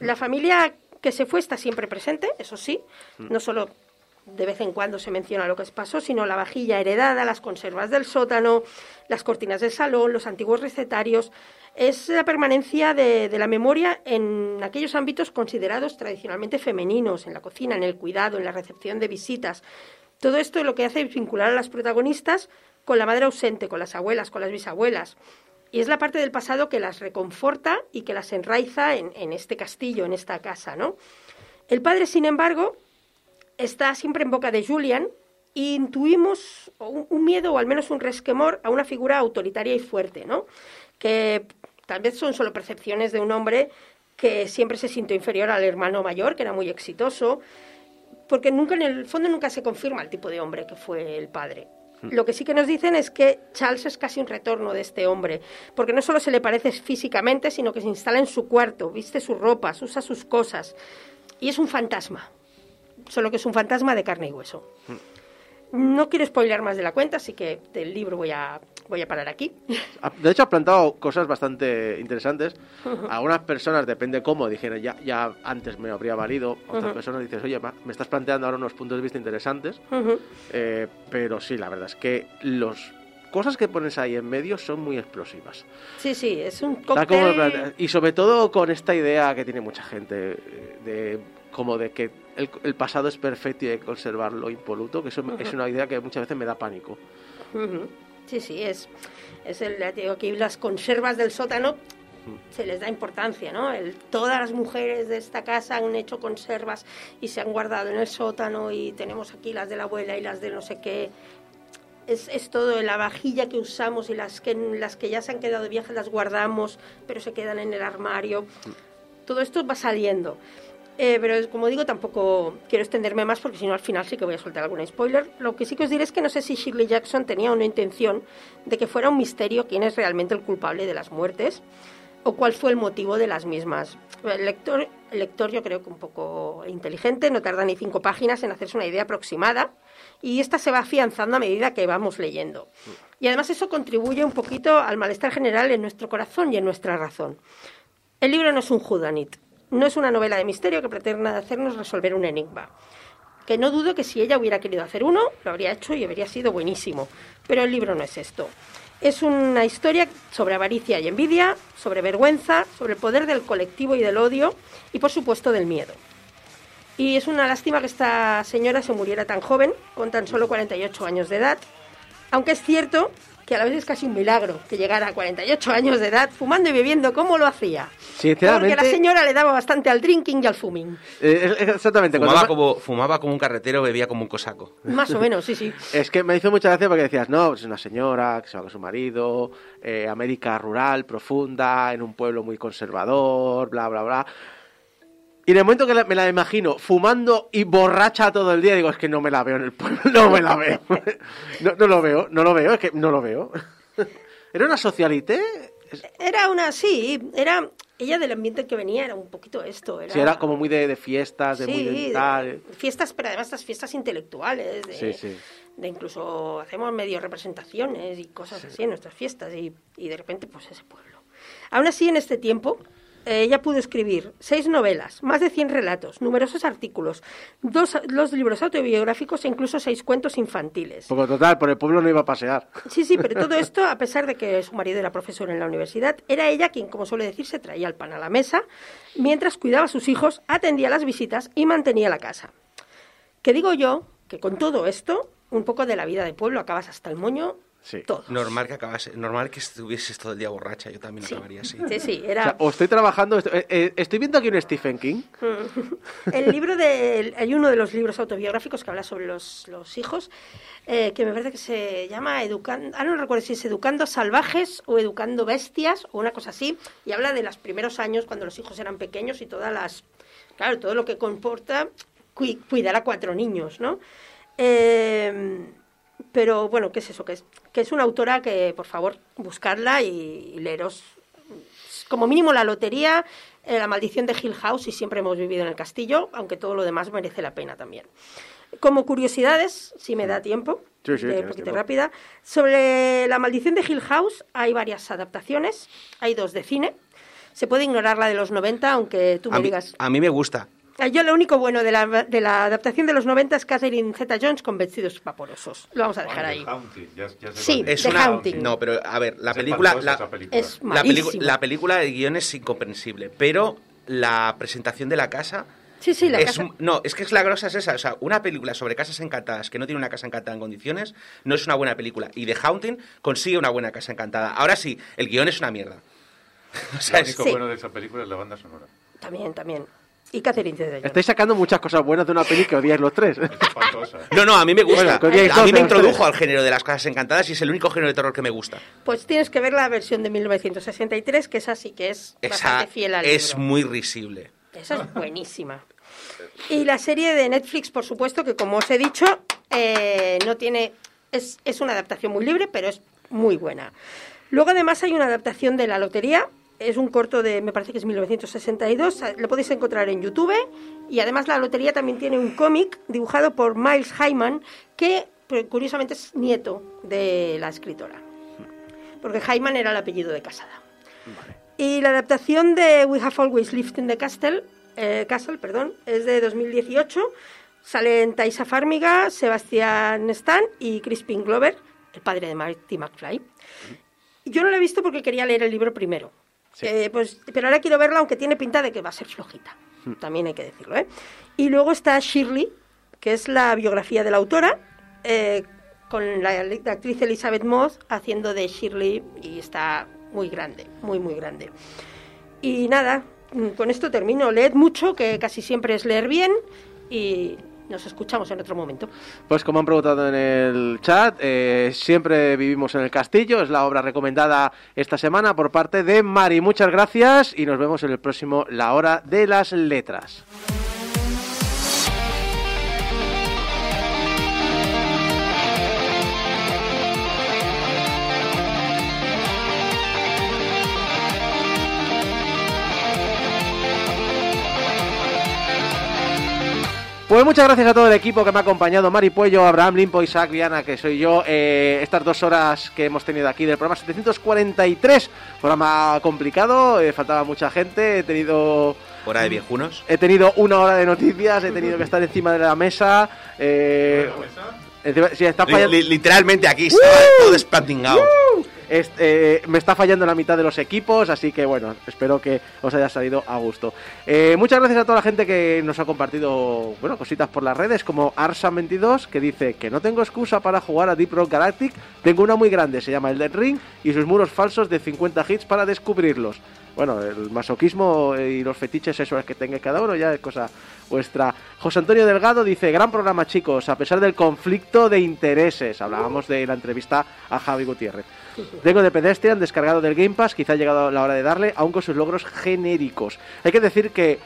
La familia que se fue está siempre presente, eso sí, no solo de vez en cuando se menciona lo que les pasó, sino la vajilla heredada, las conservas del sótano, las cortinas del salón, los antiguos recetarios. Es la permanencia de, de la memoria en aquellos ámbitos considerados tradicionalmente femeninos, en la cocina, en el cuidado, en la recepción de visitas. Todo esto lo que hace es vincular a las protagonistas con la madre ausente, con las abuelas, con las bisabuelas. Y es la parte del pasado que las reconforta y que las enraiza en, este castillo, en esta casa, ¿no? El padre, sin embargo, está siempre en boca de Julian e intuimos un, un miedo o al menos un resquemor a una figura autoritaria y fuerte, ¿no? Que tal vez son solo percepciones de un hombre que siempre se sintió inferior al hermano mayor, que era muy exitoso, porque nunca en el fondo nunca se confirma el tipo de hombre que fue el padre. Lo que sí que nos dicen es que Charles es casi un retorno de este hombre, porque no solo se le parece físicamente, sino que se instala en su cuarto, viste sus ropas, usa sus cosas, y es un fantasma, solo que es un fantasma de carne y hueso. No quiero spoiler más de la cuenta, así que del libro voy a, voy a parar aquí. Ha- De hecho, has plantado cosas bastante interesantes. Algunas personas, depende cómo, dijeron, ya, ya antes me habría valido. Otras Ujú. personas dices, oye, ma- me estás planteando ahora unos puntos de vista interesantes. Ujú. Eh, pero sí, la verdad es que los cosas que pones ahí en medio son muy explosivas. Sí, sí, es un cóctel... y sobre todo con esta idea que tiene mucha gente eh, de como de que el, el pasado es perfecto y hay que conservarlo impoluto, que eso me- es una idea que muchas veces me da pánico. Ujú. Sí, sí, es, es el, ya te digo, aquí las conservas del sótano se les da importancia, ¿no? El, todas las mujeres de esta casa han hecho conservas y se han guardado en el sótano y tenemos aquí las de la abuela y las de no sé qué. Es, es todo la vajilla que usamos y las que, las que ya se han quedado viaje las guardamos, pero se quedan en el armario. Todo esto va saliendo. Eh, pero como digo, tampoco quiero extenderme más porque si no al final sí que voy a soltar algún spoiler. Lo que sí que os diré es que no sé si Shirley Jackson tenía una intención de que fuera un misterio quién es realmente el culpable de las muertes o cuál fue el motivo de las mismas. El lector, el lector yo creo que un poco inteligente, no tarda ni cinco páginas en hacerse una idea aproximada y esta se va afianzando a medida que vamos leyendo. Y además eso contribuye un poquito al malestar general en nuestro corazón y en nuestra razón. El libro no es un whodunit, no es una novela de misterio que pretenda hacernos resolver un enigma. Que no dudo que si ella hubiera querido hacer uno, lo habría hecho y habría sido buenísimo. Pero el libro no es esto. Es una historia sobre avaricia y envidia, sobre vergüenza, sobre el poder del colectivo y del odio y por supuesto del miedo. Y es una lástima que esta señora se muriera tan joven, con tan solo 48 años de edad, aunque es cierto que a la vez es casi un milagro que llegara a 48 años de edad fumando y bebiendo como lo hacía. Sinceramente, Porque la señora le daba bastante al drinking y al fuming. eh, exactamente. Fumaba ma- como, fumaba como un carretero, bebía como un cosaco. Más o menos, sí, sí. Es que me hizo mucha gracia porque decías, no, es una señora que se va con su marido, eh, América rural, profunda, en un pueblo muy conservador, bla, bla, bla. Y en el momento que me la imagino fumando y borracha todo el día, digo, es que no me la veo en el pueblo, no me la veo. No, no lo veo, no lo veo, es que no lo veo. ¿Era una socialité? Era una, sí, era... ella del ambiente que venía era un poquito esto. Era, Sí, era como muy de, de fiestas, de muy Sí, de de- tal. fiestas, pero además estas fiestas intelectuales, de, Sí, sí. de incluso hacemos medio representaciones y cosas así en nuestras fiestas y, y de repente pues ese pueblo. Aún así, en este tiempo, ella pudo escribir seis novelas, más de 100 relatos, numerosos artículos, dos, dos libros autobiográficos e incluso seis cuentos infantiles. Porque total, por el pueblo no iba a pasear. Sí, sí, pero todo esto, a pesar de que su marido era profesor en la universidad, era ella quien, como suele decirse, traía el pan a la mesa, mientras cuidaba a sus hijos, atendía las visitas y mantenía la casa. Que digo yo que con todo esto, un poco de la vida de pueblo, acabas hasta el moño, Sí. todo. Normal que acabase, normal que estuvieses todo el día borracha, yo también Sí. acabaría así. Sí, sí, O era... sea, o estoy trabajando, estoy, eh, eh, estoy viendo aquí un Stephen King. El libro de, hay uno de los libros autobiográficos que habla sobre los, los hijos, eh, que me parece que se llama Educando, ah, no recuerdo si es Educando Salvajes o Educando Bestias o una cosa así, y habla de los primeros años cuando los hijos eran pequeños y todas las, claro, todo lo que comporta cui- cuidar a cuatro niños, ¿no? Eh, pero bueno, ¿qué es eso? Que es, que es una autora que, por favor, buscarla y, leeros como mínimo la lotería, eh, la maldición de Hill House y siempre hemos vivido en el castillo, aunque todo lo demás merece la pena también. Como curiosidades, si me da tiempo, Sí, sí, de tienes poquito tiempo. rápida, sobre la maldición de Hill House hay varias adaptaciones, hay dos de cine. Se puede ignorar la de los 90, aunque tú me A mí, digas... a mí me gusta. Yo lo único bueno de la, de la adaptación de los 90 es Catherine Zeta-Jones con vestidos vaporosos. Lo vamos a dejar ahí. Sí, Es The una, Haunting. no, pero a ver, la Es película, la, esa película. Es la, película de guion es incomprensible, pero la presentación de la casa Sí, sí, la es, casa... no, es que es la grosa es esa, o sea, una película sobre casas encantadas que no tiene una casa encantada en condiciones no es una buena película y The Haunting consigue una buena casa encantada. Ahora sí, el guion es una mierda. o sea, Lo es- único Sí. bueno de esa película es la banda sonora. También, también. Y Catherine Zeta-Jones. Estáis sacando muchas cosas buenas de una peli que odiáis los tres. Es espantosa. No, no, a mí me gusta. Bueno, a mí me introdujo al género de las casas encantadas y es el único género de terror que me gusta. Pues tienes que ver la versión de 1963, que esa sí que es Esa bastante fiel al es libro. muy risible. Esa es buenísima. Y la serie de Netflix, por supuesto, que como os he dicho, eh, no tiene. Es, es una adaptación muy libre, pero es muy buena. Luego, además, hay una adaptación de La Lotería. Es un corto de, me parece que es 1962. Lo podéis encontrar en YouTube. Y además, La Lotería también tiene un cómic dibujado por Miles Hyman, que pues, curiosamente es nieto de la escritora. Porque Hyman era el apellido de Casada. Y la adaptación de We Have Always Lived in the Castle, eh, Castle perdón, es de 2018. Salen Taisa Farmiga, Sebastián Stan y Crispin Glover, el padre de Marty McFly. Yo no la he visto porque quería leer el libro primero. Eh, pues, pero ahora quiero verla, aunque tiene pinta de que va a ser flojita. También hay que decirlo. ¿eh? Y luego está Shirley, que es la biografía de la autora, eh, con la, la actriz Elizabeth Moss haciendo de Shirley y está muy grande, muy, muy grande. Y nada, con esto termino. Leed mucho, que casi siempre es leer bien, y nos escuchamos en otro momento. Pues como han preguntado en el chat, eh, siempre vivimos en el castillo, es la obra recomendada esta semana por parte de Mari. Muchas gracias y nos vemos en el próximo La Hora de las Letras. Pues muchas gracias a todo el equipo que me ha acompañado, Mari Puello, Abraham Limpo, Isaac Viana, que soy yo, eh, estas dos horas que hemos tenido aquí del programa 743, programa complicado, eh, faltaba mucha gente, he tenido... Hora de viejunos. He tenido una hora de noticias, he tenido que estar encima de la mesa. Eh, encima- sí, está Li- fallando- li- literalmente aquí estaba todo desplantingado. Eh, me está fallando la mitad de los equipos, así que bueno, espero que os haya salido a gusto. Eh, muchas gracias a toda la gente que nos ha compartido bueno, cositas por las redes, como Arsa22, que dice que no tengo excusa para jugar a Deep Rock Galactic, tengo una muy grande, se llama Elden Ring, y sus muros falsos de 50 hits para descubrirlos. Bueno, el masoquismo y los fetiches sexuales que tenga cada uno ya es cosa vuestra. José Antonio Delgado dice, gran programa chicos, a pesar del conflicto de intereses. Hablábamos de la entrevista a Javi Gutiérrez. Tengo de Pedestrian descargado del Game Pass, quizá ha llegado la hora de darle, aún con sus logros genéricos. Hay que decir que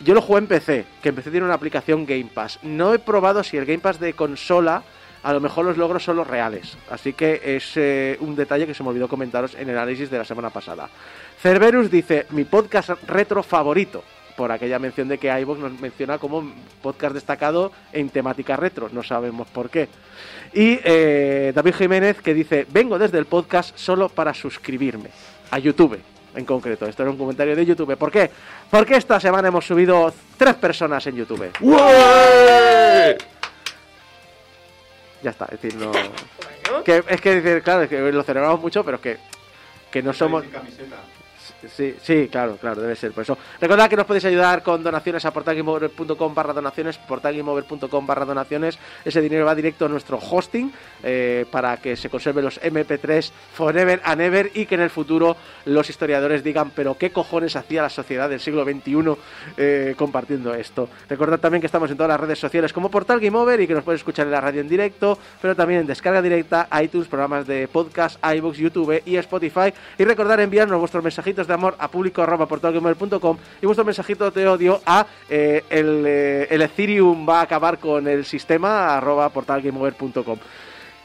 yo lo jugué en PC, que en PC tiene una aplicación Game Pass. No he probado si el Game Pass de consola a lo mejor los logros son los reales. Así que es eh, un detalle que se me olvidó comentaros en el análisis de la semana pasada. Cerberus dice, mi podcast retro favorito, por aquella mención de que iVoox nos menciona como podcast destacado en temática retro, no sabemos por qué. Y eh, David Jiménez que dice, vengo desde el podcast solo para suscribirme a YouTube. En concreto, esto era un comentario de YouTube. ¿Por qué? Porque esta semana hemos subido tres personas en YouTube. Ya está, es decir, no. Que, es que, claro, es que lo celebramos mucho, pero es que, que no somos. Sí, sí, claro, claro, debe ser por eso. Recordad que nos podéis ayudar con donaciones a portalgameover.com barra donaciones, portalgameover.com barra donaciones. Ese dinero va directo a nuestro hosting eh, para que se conserven los MP3 forever and ever y que en el futuro los historiadores digan, pero qué cojones hacía la sociedad del siglo XXI eh, compartiendo esto. Recordad también que estamos en todas las redes sociales como Portal Over y que nos podéis escuchar en la radio en directo, pero también en descarga directa, iTunes, programas de podcast, iBooks, YouTube y Spotify. Y recordar enviarnos vuestros mensajitos de amor a público arroba portalgamer.com y vuestro mensajito de odio a eh, el, eh, el Ethereum va a acabar con el sistema arroba portalgameover.com.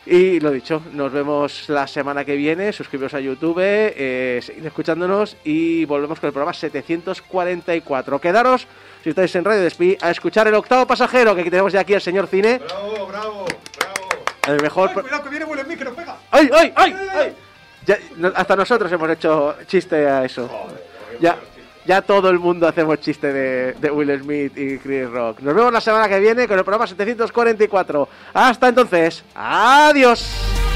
Y lo dicho, nos vemos la semana que viene. Suscribiros a YouTube, eh, seguid escuchándonos y volvemos con el programa 744. Quedaros, si estáis en Radio Despí, a escuchar el octavo pasajero que tenemos ya aquí al señor Cine. Bravo, bravo, bravo. El mejor. Ay, cuidado que viene que nos pega. ¡Ay, ay, ay! ay! Ya, hasta nosotros hemos hecho chiste a eso. Ya, ya todo el mundo hacemos chiste de, de Will Smith y Chris Rock. Nos vemos la semana que viene con el programa 744. Hasta entonces, adiós.